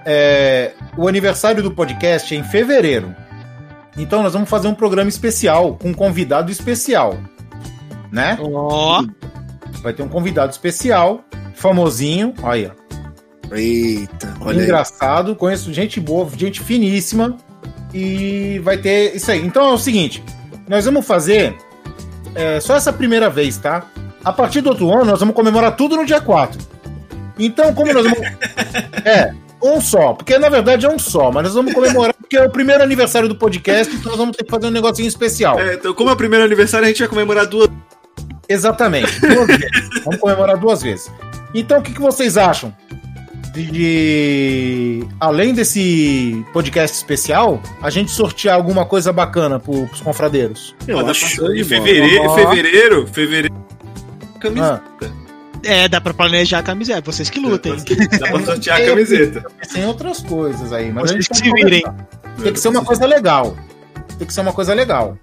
É, O aniversário do podcast é em fevereiro. Então nós vamos fazer um programa especial, com um convidado especial. Né? Ó. Vai ter um convidado especial, famosinho. Olha. Eita, olha aí. Engraçado, conheço gente boa, gente finíssima. E vai ter isso aí. Então é o seguinte: nós vamos fazer é, só essa primeira vez, tá? A partir do outro ano, nós vamos comemorar tudo no dia 4. Então, como nós vamos. é, um só, porque na verdade é um só, mas nós vamos comemorar porque é o primeiro aniversário do podcast, então nós vamos ter que fazer um negocinho especial. É, então, como é o primeiro aniversário, a gente vai comemorar duas. Exatamente, duas vezes. Vamos comemorar duas vezes. Então, o que, que vocês acham? De, de- além desse podcast especial, a gente sortear alguma coisa bacana pro, pros confradeiros? Pô, dá pra- em fevereiro, fevereiro, fevereiro. Camiseta. É, dá pra planejar a camiseta, vocês que lutem. Dá pra sortear a camiseta. Tem outras coisas aí, mas Vocês a gente que tem se virem. conversar. Tem que ser uma coisa legal. Tem que ser uma coisa legal.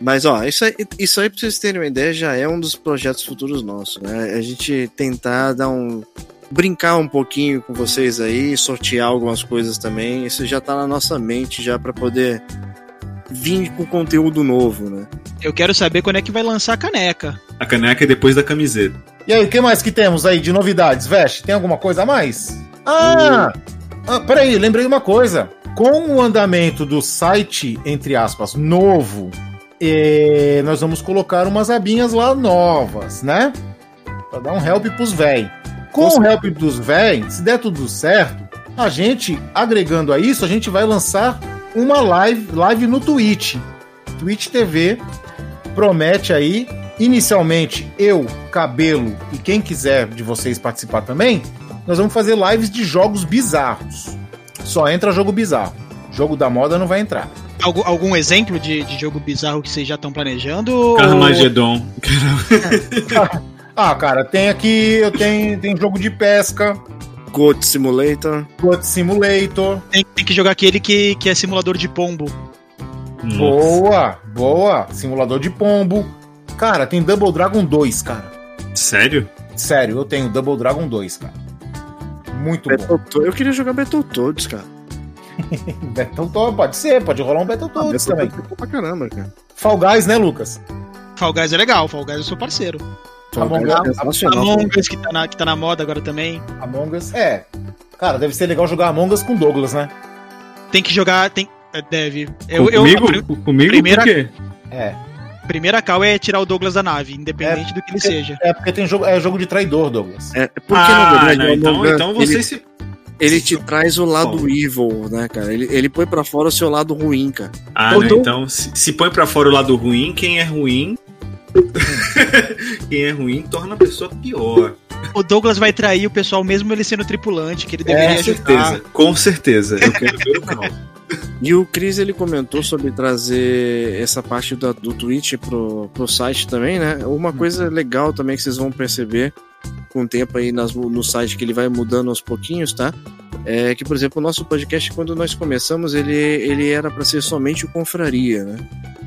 Mas ó, isso aí, isso aí pra vocês terem uma ideia já é um dos projetos futuros nossos, né? A gente tentar dar um brincar um pouquinho com vocês aí, sortear algumas coisas também. Isso já tá na nossa mente já pra poder vir com conteúdo novo, né? Eu quero saber quando é que vai lançar a caneca. A caneca é depois da camiseta. E aí, o que mais que temos aí de novidades, Veste? Tem alguma coisa a mais? Ah! ah peraí, lembrei uma coisa. Com o andamento do site, entre aspas, novo, eh, nós vamos colocar umas abinhas lá novas, né? Pra dar um help pros véi. Com o help dos véi, se der tudo certo, a gente, agregando a isso, a gente vai lançar uma live, live no Twitch. Twitch TV promete aí, inicialmente, eu, Cabelo e quem quiser de vocês participar também, nós vamos fazer lives de jogos bizarros. Só entra jogo bizarro. Jogo da moda não vai entrar. Algum, algum exemplo de, de jogo bizarro que vocês já estão planejando? Carmageddon. Ah, cara, tem aqui, eu tenho, tem jogo de pesca, Goat Simulator. Goat Simulator. Tem, tem que jogar aquele que, que é simulador de pombo. Boa, boa. Simulador de pombo. Cara, tem Double Dragon 2, cara. Sério? Sério, eu tenho Double Dragon 2, cara. Muito bom. Battletoads. Eu queria jogar Battletoads, cara. Battletoads, pode ser, pode rolar um Battletoads Ah, também. Battletoads é bom pra caramba, cara. Fall Guys, né, Lucas? Fall Guys é legal, Fall Guys é seu parceiro. Among é Us. Among Us que tá, na, que tá na moda agora também. Among Us, é. Cara, deve ser legal jogar Among Us com Douglas, né? Tem que jogar. Tem, é, deve. Eu, eu, comigo? a pri- comigo primeira- por quê? É. Primeira cal é tirar o Douglas da nave, independente do que ele seja. É porque tem jogo, é jogo de traidor, Douglas. É, porque Ah, na verdade não, o então- então ele- vocês se- Ele te traz o lado evil, né, cara? Ele, ele põe pra fora o seu lado ruim, cara. Ah, Eu não, tô- então se, se põe pra fora o lado ruim, quem é ruim. quem é ruim torna a pessoa pior. O Douglas vai trair o pessoal, mesmo ele sendo tripulante, que ele deveria Com ajudar. certeza, com certeza. Eu quero ver o. E o Chris, ele comentou sobre trazer essa parte da- do Twitch pro, pro site também, né? Uma coisa legal também que vocês vão perceber com o tempo aí nas- no site, que ele vai mudando aos pouquinhos, tá? É que, por exemplo, o nosso podcast, quando nós começamos, ele, ele era para ser somente o Confraria, né?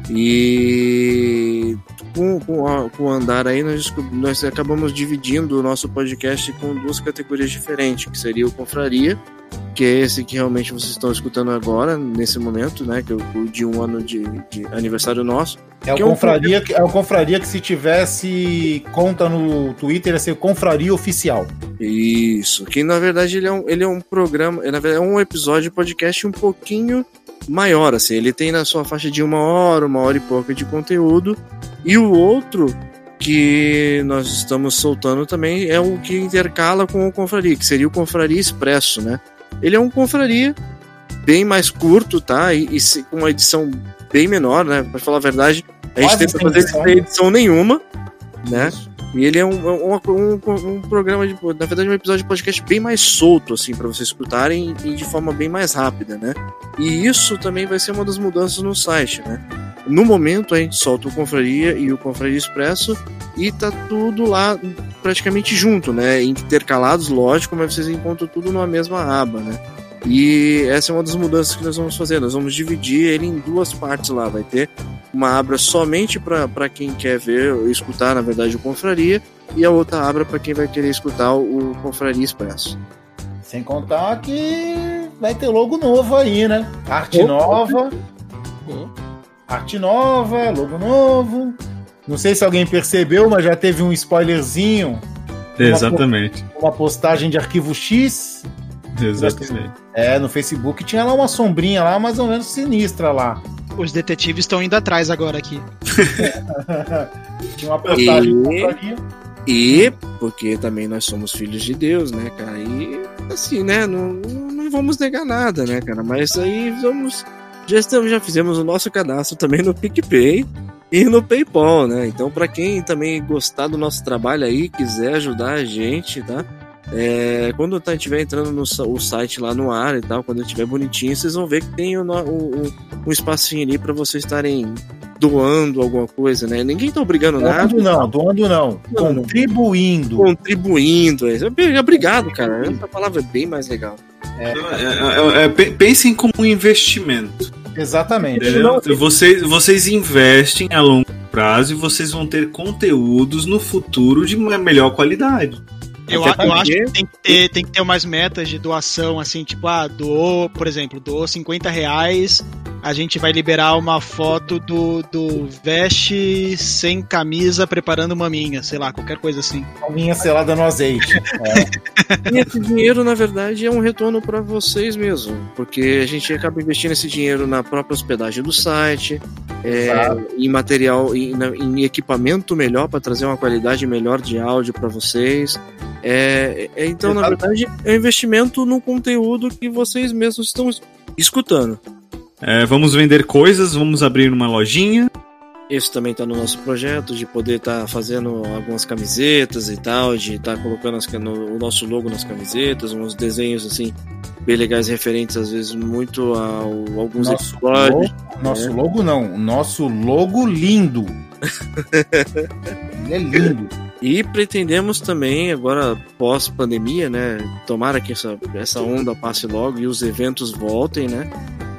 E com, com, a- com o andar aí, nós, nós acabamos dividindo o nosso podcast com duas categorias diferentes, que seria o Confraria, que é esse que realmente vocês estão escutando agora, nesse momento, né? Que é o de um ano de, de aniversário nosso. É o, um confraria, que- é o Confraria que se tivesse conta no Twitter ia ser Confraria Oficial. Isso, que na verdade ele é um, ele é um programa, na verdade é um episódio de podcast um pouquinho maior, assim, ele tem na sua faixa de uma hora, uma hora e pouca de conteúdo, e o outro que nós estamos soltando também é o que intercala com o Confraria, que seria o Confraria Expresso, né? Ele é um Confraria bem mais curto, tá? E, e com uma edição bem menor, né? Pra falar a verdade, a gente Quase tenta fazer edição. sem edição nenhuma, né? E ele é um, um, um, um programa, de, na verdade, um episódio de podcast bem mais solto, assim, para vocês escutarem e de forma bem mais rápida, né? E isso também vai ser uma das mudanças no site, né? No momento, a gente solta o Confraria e o Confraria Expresso e tá tudo lá praticamente junto, né? Intercalados, lógico, mas vocês encontram tudo numa mesma aba, né? E essa é uma das mudanças que nós vamos fazer. Nós vamos dividir ele em duas partes lá. Vai ter uma abra somente para quem quer ver ou escutar, na verdade, o Confraria, e a outra abra para quem vai querer escutar o Confraria Expresso. Sem contar que vai ter logo novo aí, né? Arte nova. Arte nova, logo novo. Não sei se alguém percebeu, mas já teve um spoilerzinho. Exatamente. Uma, uma postagem de arquivo X. Exatamente. É, no Facebook tinha lá uma sombrinha lá, mais ou menos sinistra lá. Os detetives estão indo atrás agora aqui. tinha uma postagem E, e porque também nós somos filhos de Deus, né, cara? E assim, né? Não, não vamos negar nada, né, cara? Mas aí vamos. Já, estamos, já fizemos o nosso cadastro também no PicPay e no PayPal, né? Então, para quem também gostar do nosso trabalho aí, quiser ajudar a gente, tá? É, quando tá, estiver entrando no o site lá no ar e tal, quando estiver bonitinho, vocês vão ver que tem o, o um espacinho ali para vocês estarem doando alguma coisa, né? Ninguém tá obrigando doando nada. Não, doando não, contribuindo. Contribuindo. É. Obrigado, cara. Essa palavra é bem mais legal. É. É, é, pensem como um investimento. Exatamente. Vocês, vocês investem a longo prazo e vocês vão ter conteúdos no futuro de melhor qualidade. Eu, eu acho que tem que, ter, tem que ter umas metas de doação, assim, tipo, ah, doou, por exemplo, doou 50 reais, a gente vai liberar uma foto do, do veste sem camisa preparando maminha, sei lá, qualquer coisa assim. Maminha selada no azeite. É. e esse dinheiro, na verdade, é um retorno para vocês mesmo, porque a gente acaba investindo esse dinheiro na própria hospedagem do site, é, em material, em, em equipamento melhor para trazer uma qualidade melhor de áudio para vocês. É, é, então, Exato. na verdade, é um investimento no conteúdo que vocês mesmos estão escutando. É, vamos vender coisas, vamos abrir uma lojinha. Isso também está no nosso projeto, de poder estar tá fazendo algumas camisetas e tal, de estar tá colocando as, no, o nosso logo nas camisetas, uns desenhos assim, bem legais, referentes às vezes muito a, a alguns nosso episódios. Logo, nosso né? logo não, nosso logo lindo. Ele é lindo. E pretendemos também, agora pós-pandemia, né? Tomara que essa, essa onda passe logo e os eventos voltem, né?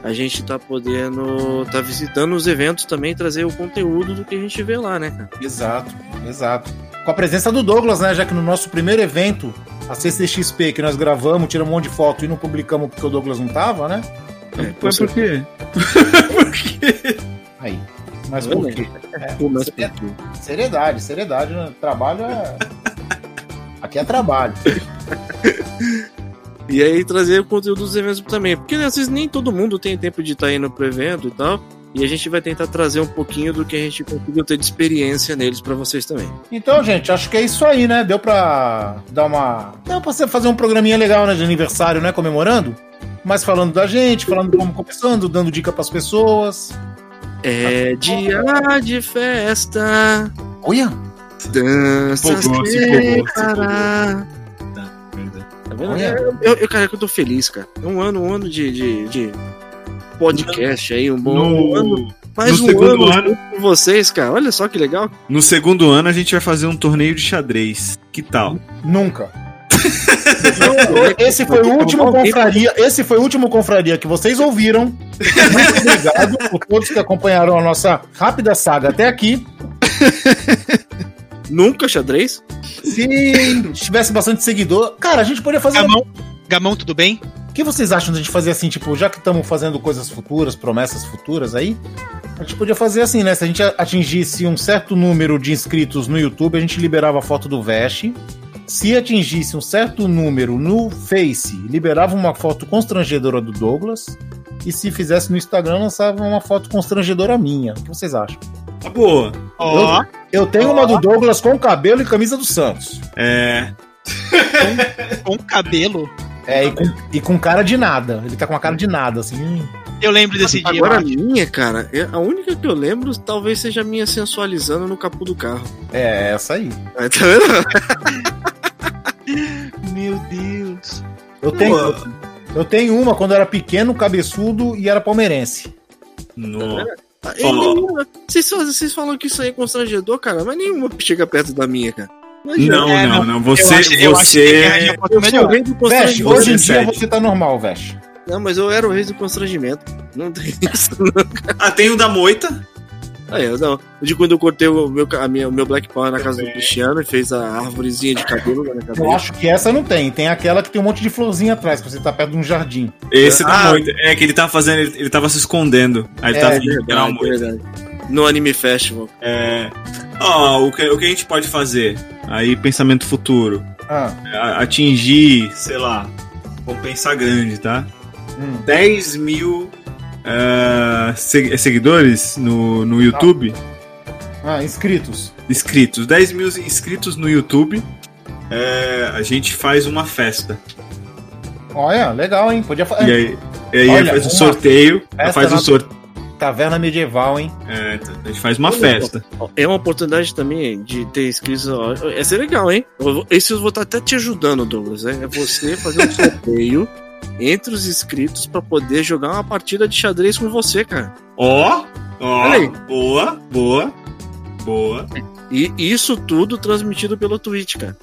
A gente tá podendo. tá visitando os eventos também trazer o conteúdo do que a gente vê lá, né, cara? Exato, exato. Com a presença do Douglas, né? Já que no nosso primeiro evento, a CCXP, que nós gravamos, tiramos um monte de foto e não publicamos porque o Douglas não tava, né? É, Mas por quê? por quê? Aí. Mas por quê? É, mas por quê? Seriedade, seriedade. Né? Trabalho é. Aqui é trabalho. E aí trazer o conteúdo dos eventos também. Porque às vezes nem todo mundo tem tempo de estar tá indo pro evento e tal. E a gente vai tentar trazer um pouquinho do que a gente conseguiu ter de experiência neles para vocês também. Então, gente, acho que é isso aí, né? Deu pra dar uma. Deu pra você fazer um programinha legal, né? De aniversário, né? Comemorando. Mas falando da gente, falando como começando, dando dica pras pessoas. É dia de festa. Olha! Dança sem parar. Tá vendo? Eu, eu, eu, cara, eu tô feliz, cara. É um ano, um ano de, de, de podcast aí, um bom no, ano. Mais um ano, ano com vocês, cara. Olha só que legal. No segundo ano a gente vai fazer um torneio de xadrez. Que tal? Nunca. esse foi o último confraria, esse foi o último confraria que vocês ouviram. Muito obrigado por todos que acompanharam a nossa rápida saga até aqui. Nunca xadrez? Se tivesse bastante seguidor, cara, a gente poderia fazer. Gamão, Gamão tudo bem? O que vocês acham de a gente fazer assim, tipo, já que estamos fazendo coisas futuras, promessas futuras aí, a gente podia fazer assim, né? Se a gente atingisse um certo número de inscritos no YouTube, a gente liberava a foto do Vest. Se atingisse um certo número no Face, liberava uma foto constrangedora do Douglas. E se fizesse no Instagram, lançava uma foto constrangedora minha. O que vocês acham? Tá boa. Oh. Eu, eu, tenho oh. uma do Douglas com cabelo e camisa do Santos. É. com, com cabelo? É, e com, e com, cara de nada. Ele tá com uma cara de nada, assim. Eu lembro desse Agora, dia. Agora a minha, cara, a única que eu lembro talvez seja a minha sensualizando no capô do carro. É, essa aí. É, tá vendo? Meu Deus. Eu tenho, eu, eu tenho uma quando eu era pequeno, cabeçudo e era palmeirense. No. Tá oh. vocês, vocês falam que isso aí é constrangedor, cara, mas nenhuma chega perto da minha, cara. Não, é, não, não. Você. Eu acho, você... Eu acho que Veste, hoje em dia você tá normal, Veste. Não, mas eu era o rei do constrangimento. Não tem isso, não, cara. Ah, tem o da moita. Ah, é, não. De quando eu cortei o meu, a minha, o meu Black Power na casa do Cristiano e fez a árvorezinha de cabelo na cabeça. Eu acho que essa não tem. Tem aquela que tem um monte de florzinha atrás, que você tá perto de um jardim. Esse da Ah. moita. É que ele tava fazendo, ele, ele tava se escondendo. Aí ele É, tava verdade, literal moita. verdade. No Anime Festival. É. Ó, o, que, o que a gente pode fazer? Aí, pensamento futuro. Ah, A- atingir, sei lá, vamos pensar grande, tá? hum. 10 mil ah, se- seguidores no, no YouTube. ah, inscritos. Inscritos. 10 mil inscritos no YouTube. é, a gente faz uma festa. Olha, legal, hein? Podia fazer. E aí, e aí Olha, faz um sorteio. Faz um sorteio. Taverna medieval, hein? É, a gente faz uma festa. É uma oportunidade também de ter inscritos. Ia ser legal, hein? Eu vou- Esse eu vou estar até te ajudando, Douglas. É é você fazer um sorteio entre os inscritos pra poder jogar uma partida de xadrez com você, cara. Ó, ó, Olha aí. boa, boa, boa. E isso tudo transmitido pelo Twitch, cara.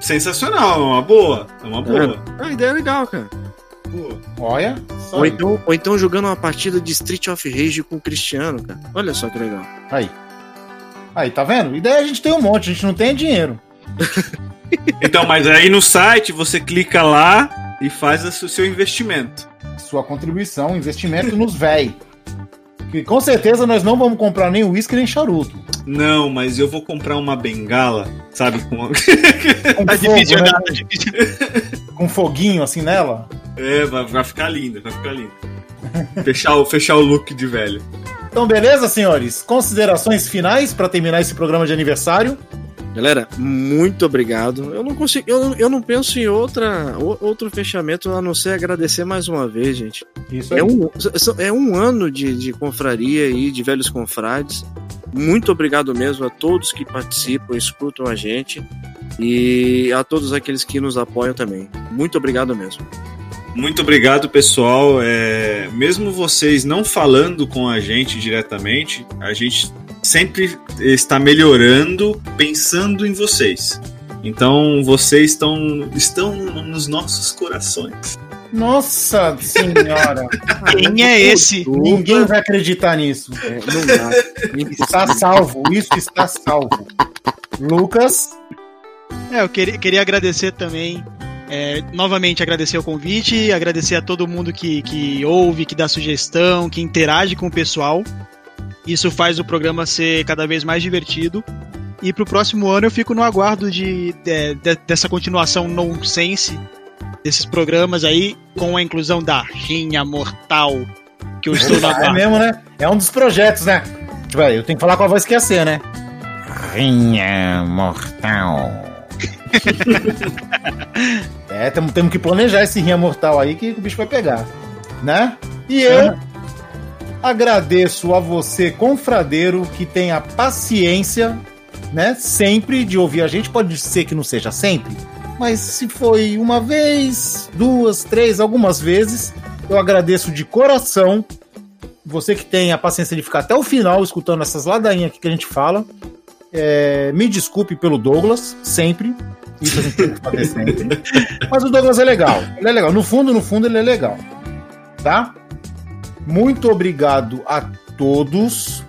Sensacional, é uma boa. É uma boa. É, a ideia é legal, cara. boa. Olha. Ou então, ou então jogando uma partida de Street of Rage com o Cristiano, cara. Olha só que legal. Aí. Aí, tá vendo? Ideia a gente tem um monte, a gente não tem dinheiro. Então, mas aí no site você clica lá e faz o seu investimento. Sua contribuição, investimento nos véi. Que com certeza nós não vamos comprar nem uísque nem charuto. Não, mas eu vou comprar uma bengala, sabe? Com... Com Tá fogo, difícil né? tá difícil. Com foguinho assim nela. É, vai, vai ficar lindo, vai ficar lindo. Fechar o, fechar o look de velho. Então, beleza, senhores? Considerações finais para terminar esse programa de aniversário? Galera, muito obrigado. Eu não consigo, eu, eu não penso em outra, outro fechamento a não ser agradecer mais uma vez, gente. Isso aí. É um, é um ano de, de confraria aí, de velhos confrades. Muito obrigado mesmo a todos que participam, escutam a gente e a todos aqueles que nos apoiam também. Muito obrigado mesmo. Muito obrigado, pessoal. É, mesmo vocês não falando com a gente diretamente, a gente sempre está melhorando pensando em vocês. Então vocês estão, estão nos nossos corações. Nossa senhora! Quem é esse? Ninguém vai acreditar nisso. É, não dá. Está salvo, isso está salvo. Lucas, É, eu queria, queria agradecer também. é, novamente agradecer o convite, agradecer a todo mundo que, que ouve, que dá sugestão, que interage com o pessoal. Isso faz o programa ser cada vez mais divertido. E pro próximo ano eu fico no aguardo de, de- de- dessa continuação nonsense desses programas aí, com a inclusão da Rinha Mortal, que eu estou no é mesmo, né? É um dos projetos, né? Tipo, aí, eu tenho que falar com a voz que ia ser, né? Rinha mortal. É, temos temos que planejar esse rinha mortal aí que o bicho vai pegar, né? E eu agradeço a você, confradeiro, que tem a paciência, né? Sempre de ouvir a gente. Pode ser que não seja sempre, mas se foi uma vez, duas, três, algumas vezes, eu agradeço de coração. Você que tem a paciência de ficar até o final escutando essas ladainhas aqui que a gente fala. É, me desculpe pelo Douglas, sempre. Isso a gente tem que fazer sempre. Mas o Douglas é legal. Ele é legal. No fundo, no fundo, ele é legal. Tá? Muito obrigado a todos.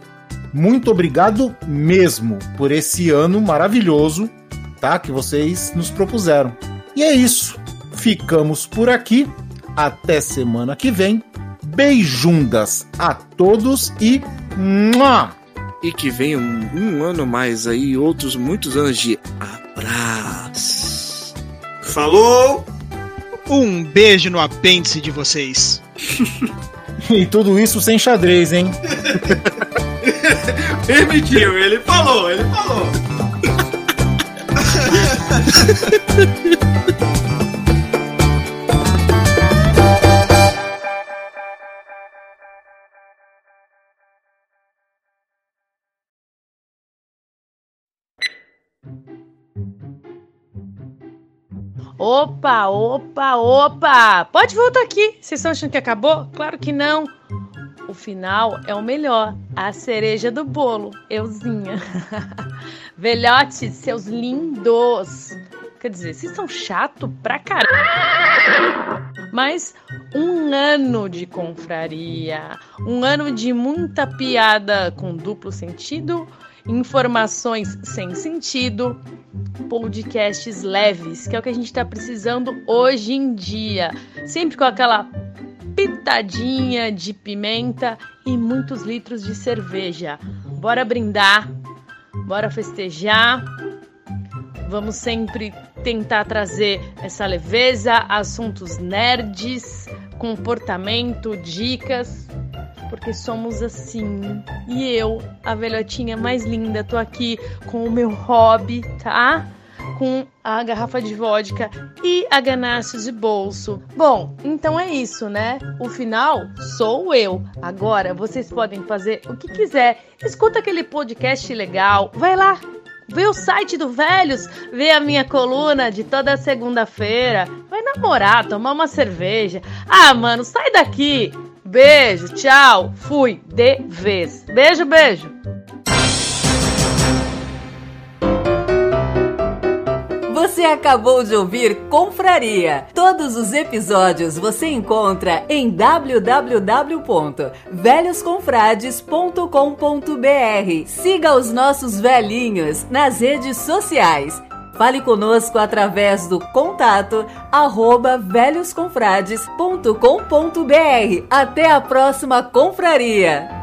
Muito obrigado mesmo por esse ano maravilhoso, tá? Que vocês nos propuseram. E é isso. Ficamos por aqui. Até semana que vem. Beijundas a todos e. Mua! E que venha um, um ano mais aí, outros muitos anos de abraço. Falou! Um beijo no apêndice de vocês. E tudo isso sem xadrez, hein? Permitiu, ele falou, ele falou. Opa, opa, opa! Pode voltar aqui. Vocês estão achando que acabou? Claro que não. O final é o melhor. A cereja do bolo. Euzinha. Velhotes, seus lindos. Quer dizer, vocês são chato pra caralho. Mas um ano de confraria, um ano de muita piada com duplo sentido, informações sem sentido, podcasts leves, que é o que a gente tá precisando hoje em dia. Sempre com aquela pitadinha de pimenta e muitos litros de cerveja. Bora brindar, bora festejar. Vamos sempre tentar trazer essa leveza, assuntos nerds, comportamento, dicas, porque somos assim. E eu, a velhotinha mais linda, tô aqui com o meu hobby, tá? Com a garrafa de vodka e a ganache de bolso. Bom, então é isso, né? O final sou eu. Agora vocês podem fazer o que quiser. Escuta aquele podcast legal, vai lá, Vê o site do Velhos, vê a minha coluna de toda segunda-feira. Vai namorar, tomar uma cerveja. Ah, mano, sai daqui. Beijo, tchau, fui, de vez. Beijo, beijo. Você acabou de ouvir Confraria. Todos os episódios você encontra em www.velhosconfrades.com.br. Siga os nossos velhinhos nas redes sociais. Fale conosco através do contato arroba velhosconfrades.com.br. Até a próxima confraria!